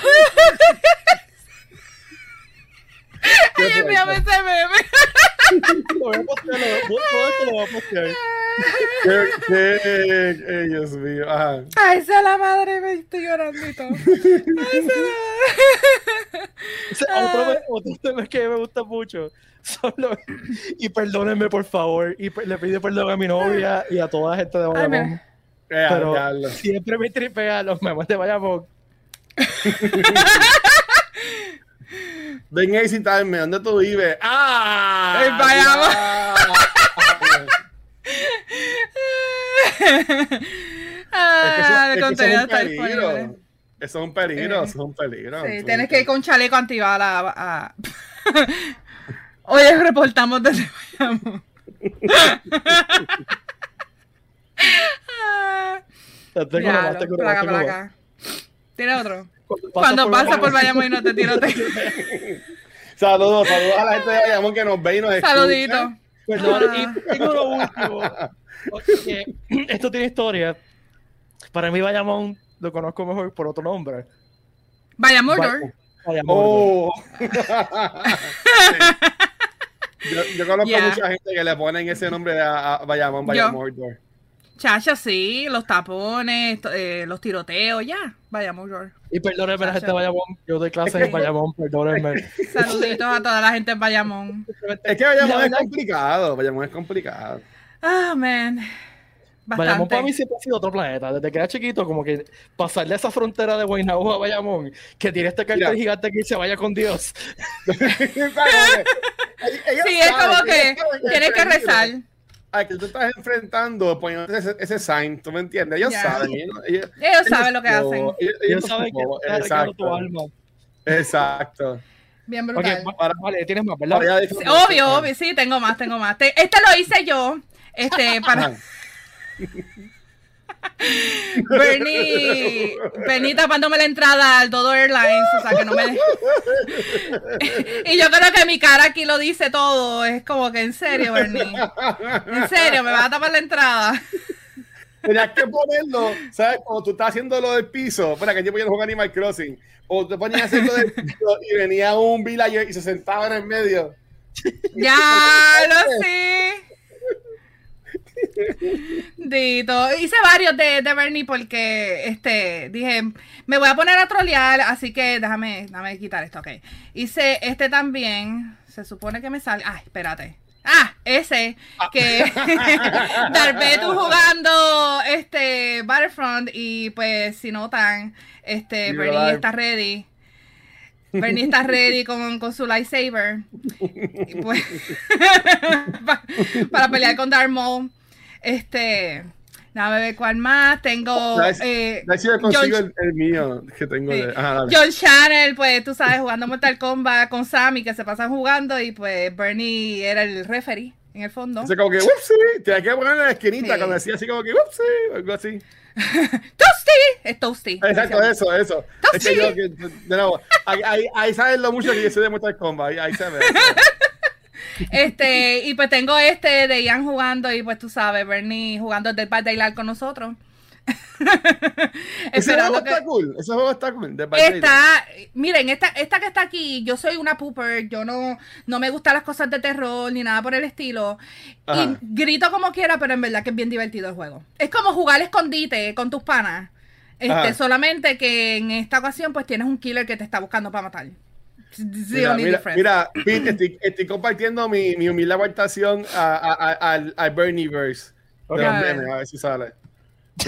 Ay, envíame ese meme. Lo voy a postear, lo voy a postear. ¿Qué, qué, eh, Dios mío. Ajá. Ay, sea la madre, me estoy llorando y todo. Ay, sea la [LAUGHS] otro, otro tema que me gusta mucho. Solo, y perdónenme, por favor. Y le pido perdón a mi novia y a toda la gente de Bayamón. Pero ya, siempre me tripea los memes de Bayamón. [LAUGHS] Ven a visitarme, ¿dónde tú vives? ¡Ah! En Bayamón. [LAUGHS] ah, es que eso, es un peligro. Eso es un peligro, eso es un peligro. Sí, tienes que ir con chaleco antibala a... [LAUGHS] Oye, reportamos desde Bayamón. [LAUGHS] placa, placa. ¿Tiene otro? Cuando pasa por Bayamón y no te tiro, te... Saludos, saludos a la gente de Bayamón que nos ve y nos escucha. Saluditos. Ah. y tengo lo último. Porque [CLEARS THROAT] esto tiene historia. Para mí, Bayamón lo conozco mejor por otro nombre. Bayamón. Oh. [LAUGHS] yo, yo, conozco yeah. mucha gente que le ponen ese nombre a, a Bayamón, Bayamón. Chacha, sí, los tapones, eh, los tiroteos, ya, Bayamón. Y perdónenme la gente de Bayamón, yo doy clases en Bayamón, perdónenme. [LAUGHS] Saluditos a toda la gente en Bayamón. Es que Bayamón es complicado, Bayamón es complicado. Ah, man. Bastante. Bayamón para mí siempre ha sido otro planeta. Desde que era chiquito, como que pasarle esa frontera de Guaynabo a Bayamón, que tiene este cartel gigante que se vaya con Dios. [LAUGHS] sí, es como que tienes que rezar al que tú estás enfrentando poniendo ese, ese sign, ¿tú me entiendes? Ellos yeah. saben. Ellos, ellos, ellos saben lo que hacen. Ellos, ellos, saben que exacto. tu alma. Exacto. Bien brutal. Okay, para, vale, tienes más, ¿verdad? obvio, obvio, sí, tengo más, tengo más. Este lo hice yo, este, para... [LAUGHS] Bernie, Bernie tapándome la entrada al Dodo Airlines, o sea que no me. [LAUGHS] y yo creo que mi cara aquí lo dice todo. Es como que en serio, Bernie. En serio, me va a tapar la entrada. Tenías que ponerlo, ¿sabes? Cuando tú estás haciendo lo del piso, para que yo podía jugar Animal Crossing, o te ponías lo del piso y venía un villager y se sentaba en el medio. Ya, lo [LAUGHS] sé. [LAUGHS] Dito. Hice varios de, de, Bernie porque este dije, me voy a poner a trolear, así que déjame, déjame quitar esto, ok. Hice este también. Se supone que me sale. Ah, espérate. Ah, ese ah. que [LAUGHS] Darbetu jugando este Battlefront y pues si notan, este Bernie está ready. Bernie está ready con, con su lightsaber. Pues, [LAUGHS] para, pelear con Darth Maul. Este. Déjame ver cuál más. Tengo. Eh, John, el, mío que tengo. John Channel, pues tú sabes, jugando Mortal Kombat con Sammy, que se pasan jugando. Y pues Bernie era el referee en el fondo. Dice como que, whoopsie, te que poner en la esquinita cuando decía así como que, whoopsie, algo así. [LAUGHS] Toasty, es Toasty. Exacto, eso, eso. Es que yo, que, de nuevo, ahí, ahí, ahí sabes lo mucho que yo soy de Mortal Kombat, ahí, ahí se ve. [LAUGHS] este, y pues tengo este de Ian jugando y pues tú sabes, Bernie jugando Dead by Daylight con nosotros. [LAUGHS] ese juego está cool, ese juego está cool. Está, miren, esta, esta que está aquí, yo soy una pooper, yo no, no me gustan las cosas de terror ni nada por el estilo. Y grito como quiera, pero en verdad que es bien divertido el juego. Es como jugar escondite con tus panas. Este, solamente que en esta ocasión pues tienes un killer que te está buscando para matar. Mira, mira, mira Pete, estoy, compartiendo mi, mi humilde aportación al, al Bernieverse. Okay. a ver si sale. [LAUGHS]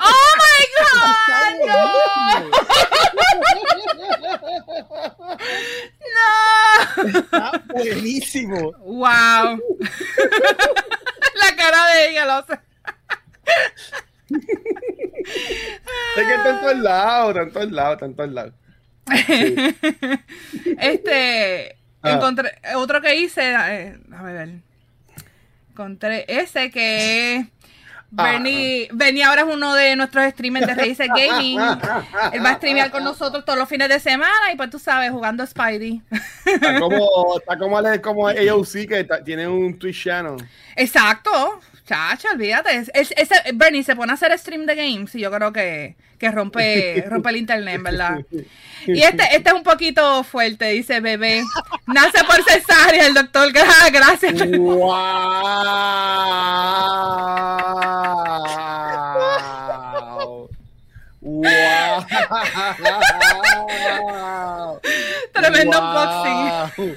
¡Oh my God! [LAUGHS] ¡No! ¡No! Está buenísimo. ¡Wow! [LAUGHS] La cara de ella lo sé. Es que está en todos lados, está en todos lados, está en todos lados. [LAUGHS] este. Ah. Encontré otro que hice. Eh, a ver. Encontré ese que Bernie, ah, ahora es uno de nuestros streamers de Razer Gaming. Él va a streamear con nosotros todos los fines de semana y pues tú sabes, jugando Spidey. Está como, está como, como AOC que tiene un Twitch channel. Exacto. Chacho, olvídate. ese, Bernie se pone a hacer stream de games y yo creo que, que rompe, [LAUGHS] rompe el internet, ¿verdad? [LAUGHS] Y este, este es un poquito fuerte, dice bebé. Nace por cesárea el doctor. [LAUGHS] Gracias. ¡Wow! ¡Wow! Tremendo unboxing.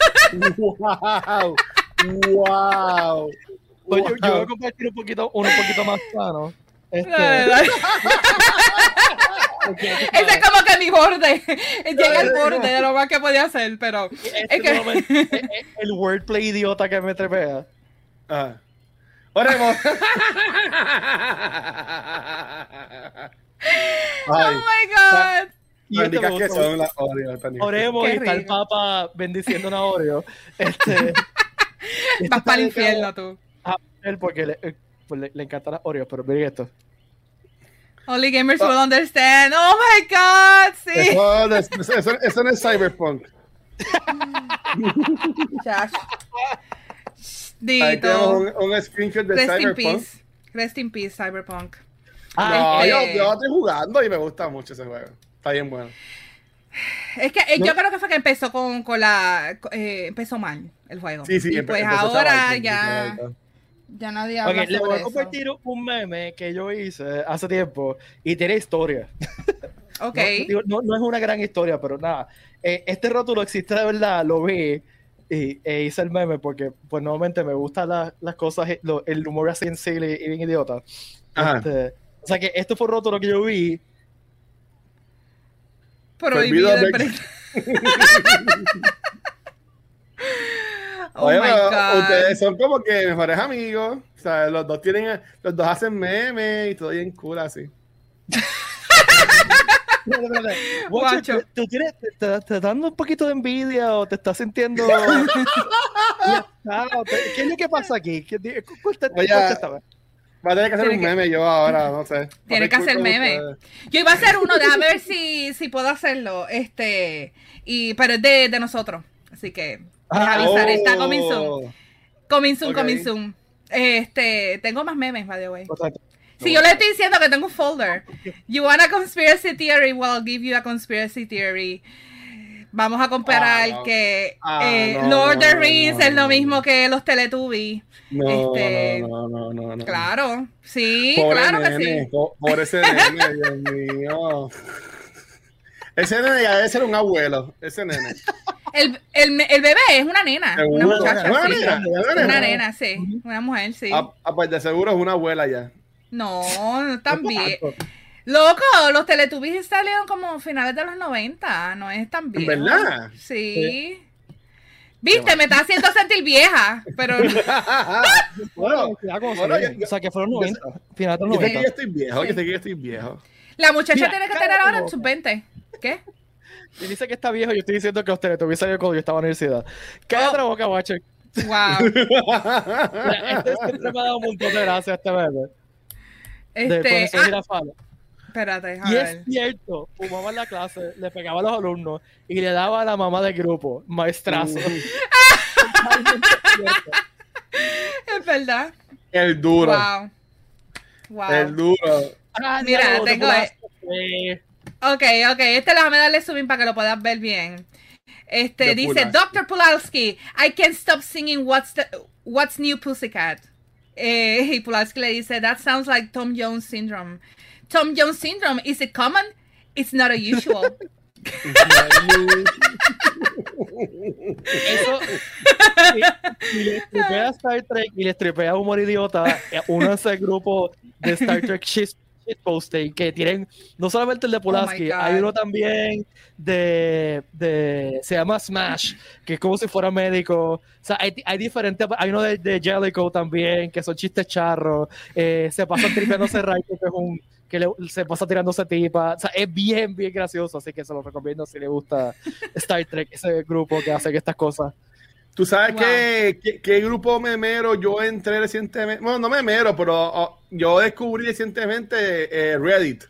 ¡Wow! ¡Wow! Pues yo, yo, voy a compartir un poquito, uno un poquito más sano. Este... [LAUGHS] [LAUGHS] Ese es como que mi borde. [LAUGHS] Llega al borde de lo más que podía hacer, pero. Este es que... el wordplay idiota que me trepea. Ah. Oremos. oh my god. Y este que son las Oreo, Oremos y está el Papa bendiciendo una Oreo. Este, Vas para el infierno tú él porque le, eh, pues le, le encantan las Oreos, pero miren esto. Only gamers will understand. Oh my god, sí. Eso, eso, eso no es cyberpunk. Dito. Un, un, screenshot de Rest Cyberpunk. In peace. Rest in peace, Cyberpunk. Ah, no, yo, yo, estoy jugando y me gusta mucho ese juego. Está bien bueno. Es que eh, yo creo que fue que empezó con, con la. Eh, empezó mal el juego. Sí, sí, y pues ahora ya. Ya nadie habla okay, Le voy a compartir un meme que yo hice hace tiempo y tiene historia. [LAUGHS] Ok. no, no, es una gran historia, pero nada. Eh, este rótulo existe de verdad, lo vi y e hice el meme porque, pues, normalmente me gustan las cosas, el humor así en silly y bien idiota. Este, o sea que este fue el rótulo que yo vi. Prohibido el [LAUGHS] [LAUGHS] Oh Oye, ustedes son como que mejores amigos. O sea, los dos tienen, los dos hacen memes y todo bien cool así. [LAUGHS] Guacho, ¿tú tienes, te, estás dando un poquito de envidia o te estás sintiendo. [LAUGHS] ¿Qué es lo que pasa aquí? Oye, Va a tener que hacer un meme yo ahora, no sé. Tiene que hacer meme. Yo iba a hacer uno, déjame ver si, si puedo hacerlo. Este, y, pero es de, de nosotros. Así que Ah, avisar, está coming soon. Coming soon, coming soon. Este, tengo más memes, by the way. Si yo le estoy diciendo que tengo un folder. [LAUGHS] You want a conspiracy theory? Well, I'll give you a conspiracy theory. Vamos a comparar ah, que ah, eh, Lord of the Rings es lo mismo que los Teletubbies. No, este, no, no, no, no, Claro, sí, claro que sí. Por, ese nene, [LAUGHS] Dios mío. Ese nene ya debe ser un abuelo, ese nene. El, el, el bebé es una nena, una muchacha. Una, nena, una, nena, sí. Una mujer, sí. Ah, ah, pues de seguro es una abuela ya. No, no [LAUGHS] tan bien. Loco, los Teletubbies salieron como finales de los 90, no es tan viejo. ¿Verdad? Sí. Viste, me está haciendo sentir vieja, pero. [LAUGHS] bueno, bueno o sea, que fueron 90. Finales de los 90. Yo sé que yo estoy viejo, yo sé que yo estoy viejo. La muchacha tiene que tener ahora sus 20. ¿Qué? Y dice que está viejo, yo estoy diciendo que los Teletubbies salieron cuando yo estaba en la universidad. Cállate oh. boca, Watcher. [LAUGHS] Wow. este siempre me ha dado un montón de gracias este bebé. Este. Ah, Espérate, y es cierto, fumaba en la clase, le pegaba a los alumnos y le daba a la mamá del grupo, maestrazo. [LAUGHS] es verdad. El duro. Wow. wow. El duro. Ah, Mira, tengo. E- ok, ok. Este déjame darle zoom para que lo puedas ver bien. Este dice, Dr. Pulaski, I can't stop singing What's, the, What's New Pussycat. Eh, [LAUGHS] y Pulaski le dice, That sounds like Tom Jones syndrome. Tom Jones syndrome, is it common? It's not unusual. [LAUGHS] Eso, si, le tripea Star Trek y le tripea humor idiota, uno de ese grupo de Star Trek shitposting que tienen no solamente el de Pulaski, oh hay uno también de, de, se llama Smash, que es como si fuera médico. O sea, hay, hay diferentes, hay uno de, de Jellicoe también, que son chistes charros. Eh, se pasa tripeándose [LAUGHS] Ray, que es un que se pasa tirándose tipa. O sea, es bien, bien gracioso, así que se lo recomiendo si le gusta Star Trek, ese grupo que hace estas cosas. ¿Tú sabes qué, qué, grupo memero yo entré recientemente? Bueno, no memero, pero oh, yo descubrí recientemente eh, Reddit.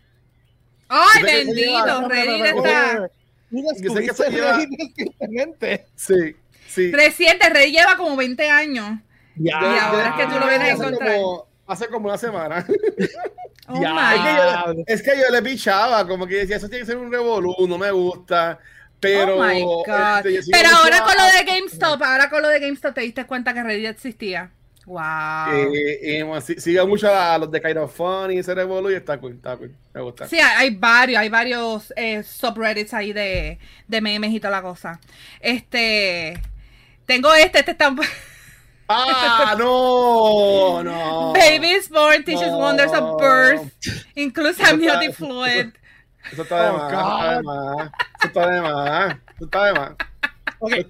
¡Ay, bendito! Reddit está... Yo sé que se lleva... recientemente. Sí, sí. Reciente, Reddit lleva como 20 años. Ya, y ahora es que tú lo vienes a encontrar. hace como una semana. [LAUGHS] Oh ya, es, que yo, le pichaba, como que decía, eso tiene que ser un revolú, no me gusta. Pero, oh este, pero ahora con lo de GameStop, ahora con lo de GameStop te diste cuenta que Reddit existía. Wow. Y, sigue mucho a los de Kind of Fun y ese revolú y está cool, está cool. Me gusta. Sí, hay varios, hay varios eh, subreddits ahí de, de memes y toda la cosa. Este, tengo este, este está [LAUGHS] Ah, no, no. Baby's born teaches no. wonders of birth, includes amniotic fluid. Eso está de oh, más, eso está de más, eso está de más. Okay.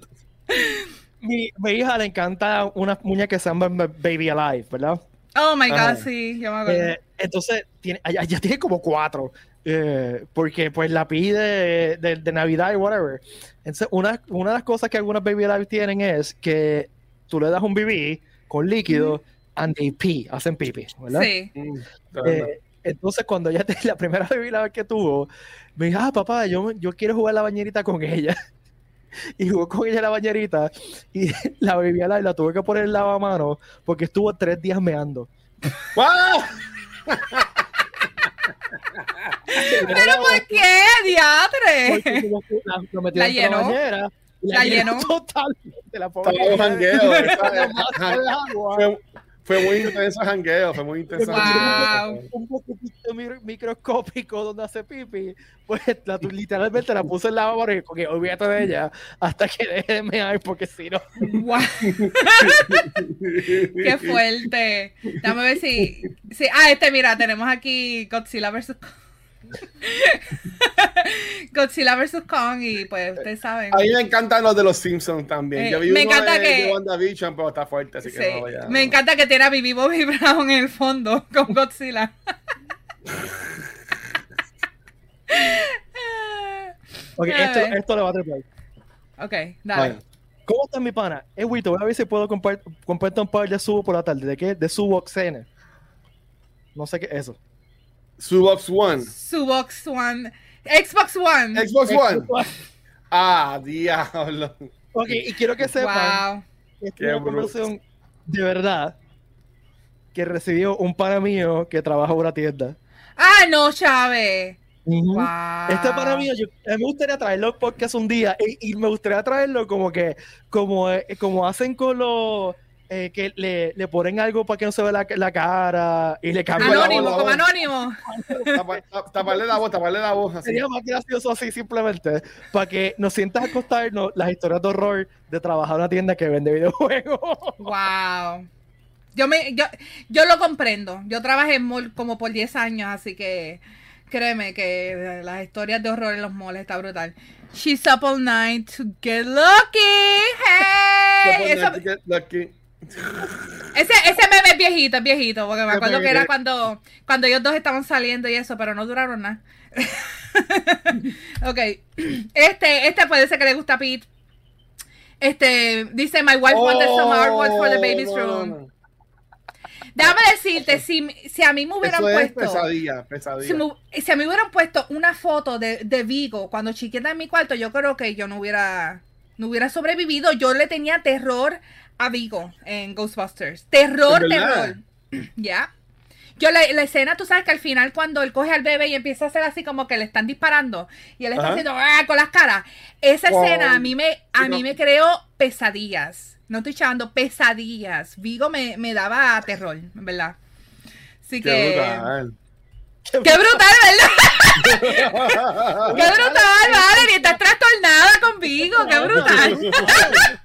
Mi, mi, hija le encanta una muñeca que se llama Baby Alive, ¿verdad? Oh my god, sí, yo me acuerdo. Eh, entonces, tiene, ya tiene como cuatro. Eh, porque pues la pide de, de, Navidad y whatever. Entonces, una, una de las cosas que algunas Baby Alive tienen es que tú le das un BB con líquido and they pee, hacen pipi, ¿verdad? Sí. Mm, eh, entonces, cuando ella te, [LAUGHS] la primera vez que tuvo, me dijo, ah, papá, yo, yo quiero jugar la bañerita con ella. [LAUGHS] y jugó con ella la bañerita y [LAUGHS] la bebía la, la tuve que poner en lavamanos porque estuvo tres días meando. ¡Wow! ¿Pero por qué, diatre? Lo la llenó. La bañera, la, llenó. Totalmente la pobre. fue, fue, muy intenso jangueo, fue muy intenso. Wow. Un poquitito microscópico donde hace pipi. Pues la, literalmente la puse en la barra porque olvídate de ella hasta que deje de mear porque si no. Wow. [LAUGHS] Qué fuerte. Dame ver si, si. Ah, este, mira, tenemos aquí Godzilla vs. [LAUGHS] Godzilla vs. Kong y pues ustedes saben. A mí me encantan los de los Simpsons también. Yo vi me encanta que pero está fuerte, así que no voy a... Me encanta que tiene a Bibi Bobby [LAUGHS] Brown en el fondo con Godzilla. [LAUGHS] ok, esto, esto le va a trepar. Ok, dale. ¿Cómo está mi pana? Eh, Wito, voy a ver si puedo compartir un par de subo por la tarde. ¿De qué? De Suboxene. No sé qué es eso. Subox One. Subox One. Xbox One. Xbox One. Ah, diablo. Ok, y quiero que sepan wow. que es una conversación de verdad que recibió un pana mío que trabaja en una tienda. Ah, no, Chávez. wow. Este para mí, yo, me gustaría traerlo porque es un día y, y, me gustaría traerlo como que, como, eh, como hacen con los eh, que le, le, ponen algo para que no se vea la, la cara y le cambian Anónimo, la voz, como anónimo. taparle la voz, taparle la voz. Así. Sería más gracioso así simplemente, para que nos sientas a acostarnos las historias de horror de trabajar en una tienda que vende videojuegos. Wow. Yo, me, yo, yo lo comprendo. Yo trabajé en mall como por 10 años, así que créeme que las historias de horror en los moles está brutal. She's up all night to get lucky. Hey. Eso, get lucky. Ese, ese meme es viejito, es viejito, porque me acuerdo que era cuando, cuando ellos dos estaban saliendo y eso, pero no duraron nada. [LAUGHS] ok. Este, este puede ser que le gusta a Pete. Este, dice, my wife wanted some artwork for the baby's oh, room. Déjame decirte, si, si, a mí me hubieran puesto. pesadilla, pesadilla. Si, a mí me hubieran puesto una foto de, de, Vigo cuando chiquita en mi cuarto, yo creo que yo no hubiera, no hubiera sobrevivido. Yo le tenía terror a Vigo en Ghostbusters. Terror, terror. Ya. Yo la, la, escena, tú sabes que al final cuando él coge al bebé y empieza a hacer así como que le están disparando y él está haciendo ¡ah! con las caras. Esa escena a mí me a mí me creó pesadillas. No estoy echando pesadillas. Vigo me, me daba terror, ¿verdad? Así Qué que brutal. ¡Qué brutal, ¿verdad? [LAUGHS] ¡Qué brutal, Valerie! Estás trastornada con Vigo, ¡qué brutal! [LAUGHS]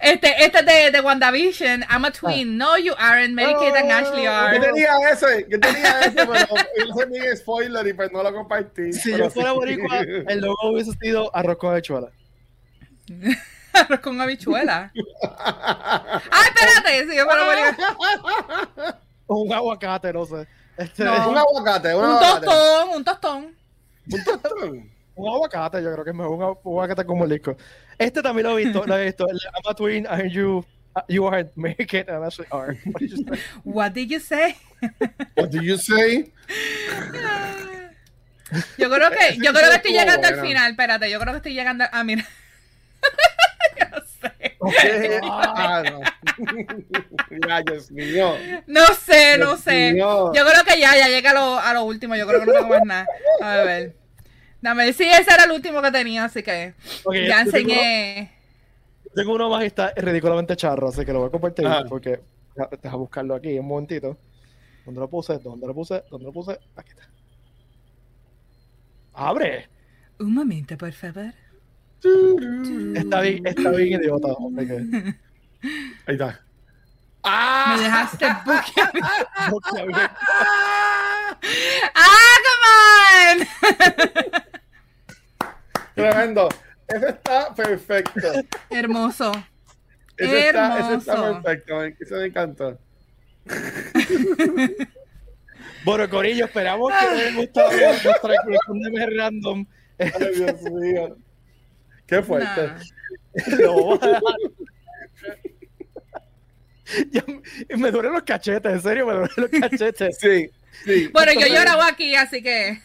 Este, este de, de WandaVision, I'm a twin. No, you aren't. Mary Kate and Ashley are. Yo tenía ese, yo tenía ese, pero hice mi spoiler y pues no lo compartí. Si yo fuera boricua, el logo hubiese sido arroz con habichuela. [LAUGHS] arroz con habichuela. Ay, espérate, si yo fuera boricua. Un aguacate, no sé. Este, no, un aguacate, un, un tostón, un tostón. Un tostón. Un aguacate, yo creo que es mejor un aguacate como el disco. Este también lo he visto, lo he visto. I'm a twin, and you, uh, you are American, and actually are. [LAUGHS] What did you say? What did you say? [LAUGHS] Yo creo que, yo creo que estoy llegando al final. Espérate, yo creo que estoy llegando. Ah, mira. [LAUGHS] yo no sé. Okay. Ah, no. Dios mío. No sé, no sé. Yo creo que ya, ya llega a lo, a lo último. Yo creo que no tengo más nada. A ver. Dame, sí, ese era el último que tenía, así que ya enseñé. Tengo uno, más y está ridículamente charro, así que lo voy a compartir porque deja buscarlo aquí un momentito. ¿Dónde lo puse? ¿Dónde lo puse? ¿Dónde lo puse? Aquí está. ¡Abre! Un momento, por favor. Está bien, está bien idiota. [LAUGHS] Ahí está. ¡Ah! Me dejaste [LAUGHS] boquiabierto. [LAUGHS] ¡Ah, come on! [LAUGHS] Tremendo. Eso está perfecto. Hermoso. Eso, Está, eso está perfecto. Eso me encantó. [LAUGHS] bueno, Corillo, esperamos que les haya gustado [LAUGHS] nuestra colección de random. Ay, Dios mío. Qué fuerte. me duelen los cachetes, en serio, me duelen los cachetes. Sí, sí. Bueno, yo lloraba aquí, así que.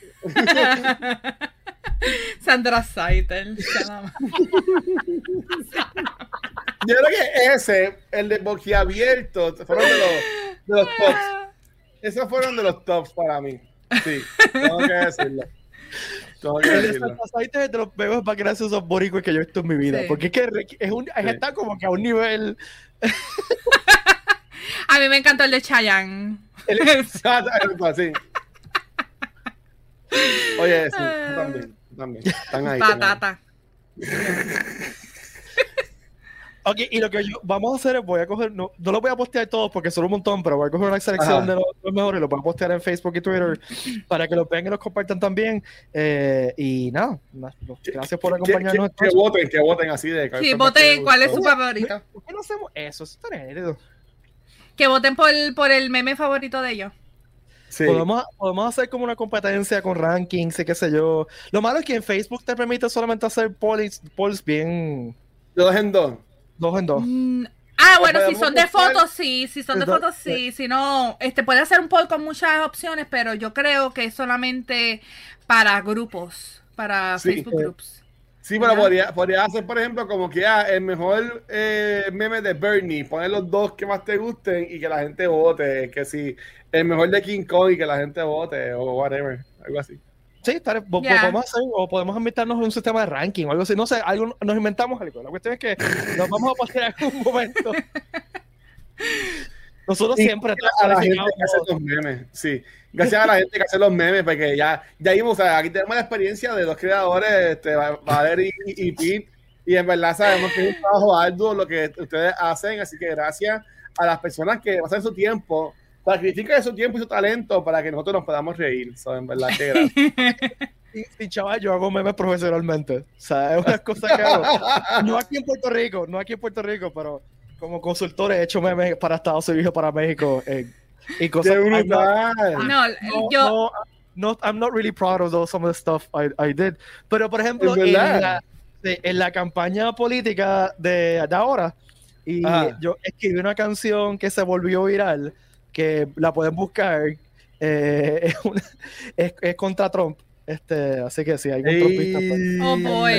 [LAUGHS] Sandra Saitel. Yo creo que ese, el de boquiabierto, fueron de los, de los tops. Esos fueron de los tops para mí. Sí, tengo que decirlo. Tengo que decirlo. El de los veo más graciosos boricos que yo he visto en mi vida. Porque es que es un, está como que a un nivel. [LAUGHS] a mí me encantó el de Chayanne. El... [LAUGHS] sí. Oye, sí, también también. Están ahí. Patata. ok, y lo que yo, vamos a hacer es, voy a coger, no, no lo voy a postear todos porque son un montón, pero voy a coger una selección de los, mejores y los voy a postear en Facebook y Twitter para que los vean y los compartan también. Eh, y nada, gracias por acompañarnos. Que, voten, que voten así de. Sí, voten cuál es su favorito. ¿Por qué no hacemos eso? Eso está Que voten por, por el meme favorito de ellos. Podemos, podemos hacer como una competencia con rankings y qué sé yo. Lo malo es que en Facebook te permite solamente hacer polls, polls bien. Dos en dos. Dos en dos. Mm, ah, bueno, si son de fotos, sí. Si son de fotos, sí. Si no, este puede hacer un poll con muchas opciones, pero yo creo que es solamente para grupos, para Facebook Groups. Sí, pero podría, podría, hacer, por ejemplo, como que ah, el mejor eh, meme de Bernie, poner los dos que más te gusten y que la gente vote. Que si el mejor de King Kong y que la gente vote o whatever, algo así. Sí, podemos hacer, o podemos inventarnos un sistema de ranking o algo así. No sé, algo, nos inventamos algo. La cuestión es que nos vamos a pasar en algún momento. [LAUGHS] Nosotros siempre a la gente que hace los memes, sí. Gracias a la gente que hace los memes, porque ya, ya vimos, aquí tenemos la experiencia de los creadores, este, Valerie y, Pete, y en verdad sabemos que es un trabajo arduo lo que ustedes hacen, así que gracias a las personas que pasan su tiempo sacrifica su tiempo y su talento para que nosotros nos podamos reír. So, en verdad, que gracias. [LAUGHS] Sí, chaval, yo hago memes profesionalmente. O sea, es una cosa que hago. No aquí en Puerto Rico, no aquí en Puerto Rico, pero como consultor he hecho memes para Estados Unidos, para México. Eh, y cosas brutal! No, yo. No, no, I'm not really proud of those, some of the stuff I, I did. Pero, por ejemplo, en la, en la, campaña política de, de ahora, y yo escribí una canción que se volvió viral, que la pueden buscar, eh, es, [LAUGHS] una, es, es contra Trump. Este, así que sí, hay un trompista. Pues. Oh boy.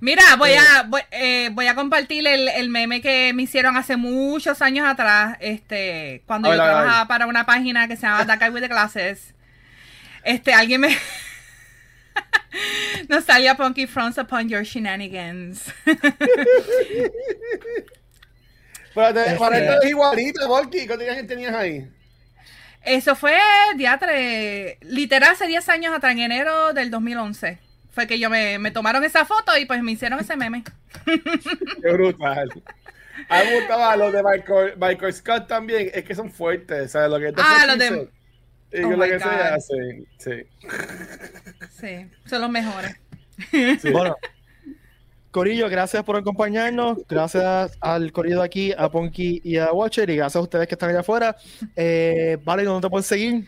Mira, voy a, voy, eh, voy a compartir el, el, meme que me hicieron hace muchos años atrás, este, cuando yo trabajaba para una página que se llama Guy with the Glasses. Este, alguien me. [LAUGHS] Nostalgia Punky frowns upon your shenanigans. para, para esto es igualito, Punky. ¿Cuántos años tenías ahí? Eso fue, diatre, literal hace 10 años atrás, en enero del 2011. Fue que yo me, me tomaron esa foto y pues me hicieron ese meme. [LAUGHS] Qué brutal. A mí me gustaba los de Michael, Michael, Scott también, es que son fuertes, ¿sabes? Lo que ah, los de... Y oh lo que se hacen, sí. Sí, son los mejores. Sí. Bueno, Corillo, gracias por acompañarnos. Gracias al Corillo de aquí, a Ponky y a Watcher. Y gracias a ustedes que están allá afuera. Eh, vale, ¿dónde te pueden seguir?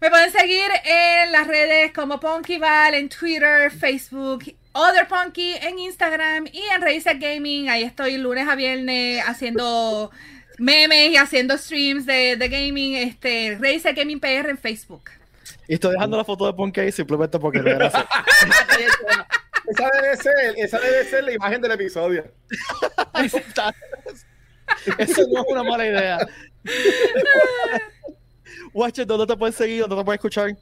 Me pueden seguir en las redes como Val, en Twitter, Facebook, Other Punky, en Instagram y en Razer Gaming. Ahí estoy lunes a viernes haciendo memes y haciendo streams de, de gaming. Este, Razer Gaming PR en Facebook. Y estoy dejando la foto de Ponky simplemente porque gracias. [LAUGHS] Esa debe ser, esa debe ser la imagen del episodio. Eso no es una mala idea. Watcher, ¿dónde te puedes seguir? ¿Dónde te puedes escuchar?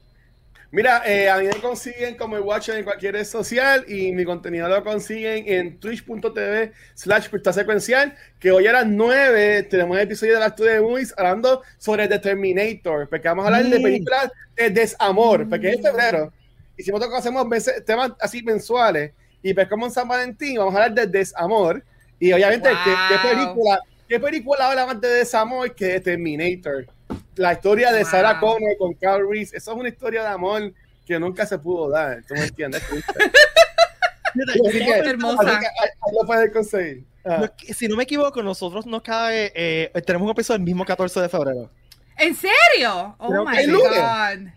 Mira, eh, a mí me consiguen como el Watcher en cualquier red social y mi contenido lo consiguen en twitch.tv slash secuencial, que hoy a las 9 tenemos el episodio de las de Movies hablando sobre The Terminator, porque vamos a hablar de películas de desamor, porque es febrero hicimos que hacemos temas así mensuales y pues como en San Valentín vamos a hablar de desamor. Y obviamente ¿qué, película qué película habla más de desamor que Terminator la historia de Sarah Connor con Carl Reese. Eso es una historia de amor que nunca se pudo dar ¿tú me entiendes? [LAUGHS] hermosa. lo puedes conseguir. ah. si no me equivoco nosotros nos cae eh, tenemos un episodio el mismo 14 de febrero. ¿En serio? Oh my god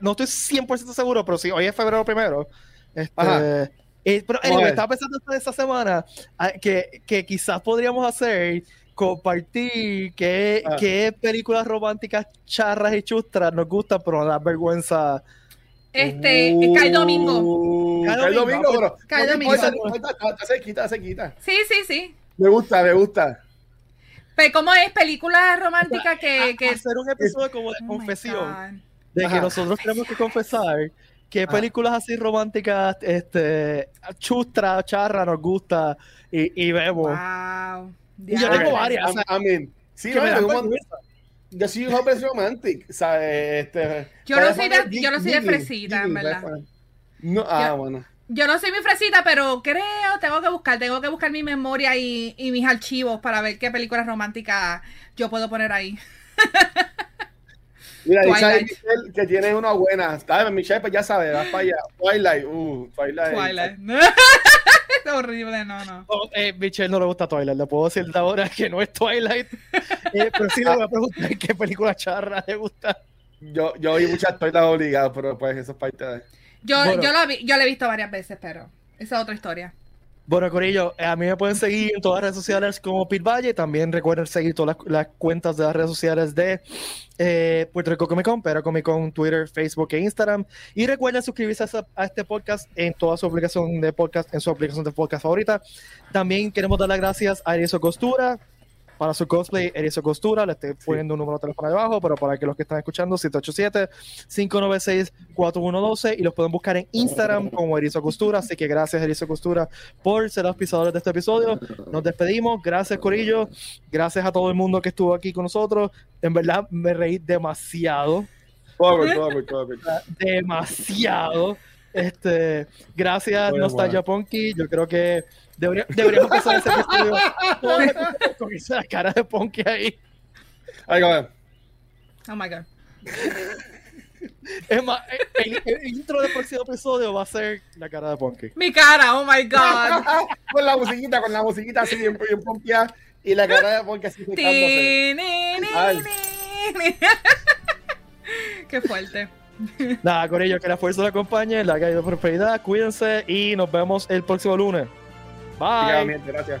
no estoy 100% seguro, pero sí, hoy es febrero primero. Este, eh, pero estaba pensando esta, semana ah, que, que, quizás podríamos hacer compartir qué, ah. qué películas románticas charras y chustras nos gustan, pero nos da vergüenza. Este, uh, Cae Domingo. Cae Domingo, bro. Cae Domingo. Se quita, se quita. Sí, sí, sí. Me gusta, me gusta. Pero ¿cómo es? Película romántica que, que... Hacer un episodio como de oh confesión de que nosotros tenemos que confesar qué películas así románticas, este, chustra, charra, nos gusta y, y vemos. Wow. Y yo tengo varias. I, mean, sí, yo soy un hombre romántico, ¿sabes? Este, yo, no soy de, yo no soy de fresita, en verdad. No, ah, bueno. Yo no soy mi fresita, pero creo, tengo que buscar, tengo que buscar mi memoria y, y mis archivos para ver qué películas románticas yo puedo poner ahí. [LAUGHS] Mira, dice Michelle que tiene una buena. Está, Michelle, pues ya sabes, vas para allá. Twilight, uh, Twilight. Twilight. [LAUGHS] es horrible, no, no. Oh, eh, Michelle no le gusta Twilight. Le puedo decir de ahora que no es Twilight. [LAUGHS] Eh, pero sí le voy a preguntar qué película charra le gusta. Yo, yo vi muchas Twilight obligadas, pero pues eso es parte de. Yo, yo, lo vi, yo lo he visto varias veces, pero esa es otra historia. Bueno, Corillo, eh, a mí me pueden seguir en todas las redes sociales como Pit Valle. También recuerden seguir todas las, cuentas de las redes sociales de eh, Puerto Rico Comic Con, pero Comic Con, Twitter, Facebook e Instagram. Y recuerden suscribirse a, este podcast en toda su aplicación de podcast, en su aplicación de podcast favorita. También queremos dar las gracias a Erizo Costura, para su cosplay, Erizo Costura. Le estoy poniendo un número de teléfono debajo, pero para que los que están escuchando, 787-596-4112 y los pueden buscar en Instagram como Erizo Costura. Así que gracias, Erizo Costura, por ser los pisadores de este episodio. Nos despedimos. Gracias, Corillo. Gracias a todo el mundo que estuvo aquí con nosotros. En verdad, me reí demasiado. Demasiado. Este, gracias, Nostalgia Punky. Yo creo que Debería, deberíamos empezar ese episodio con esa cara de Ponky ahí. Ahí va. Oh my god. Es más, el, intro del próximo episodio va a ser la cara de Punky. Mi cara, oh my god. [LAUGHS] con la musiquita, con la musiquita así bien, bien y la cara de Punky así [LAUGHS] Qué fuerte. [LAUGHS] Nada, con ello, que la fuerza la acompañe, la caída de prosperidad, cuídense y nos vemos el próximo lunes. Bye. Gracias.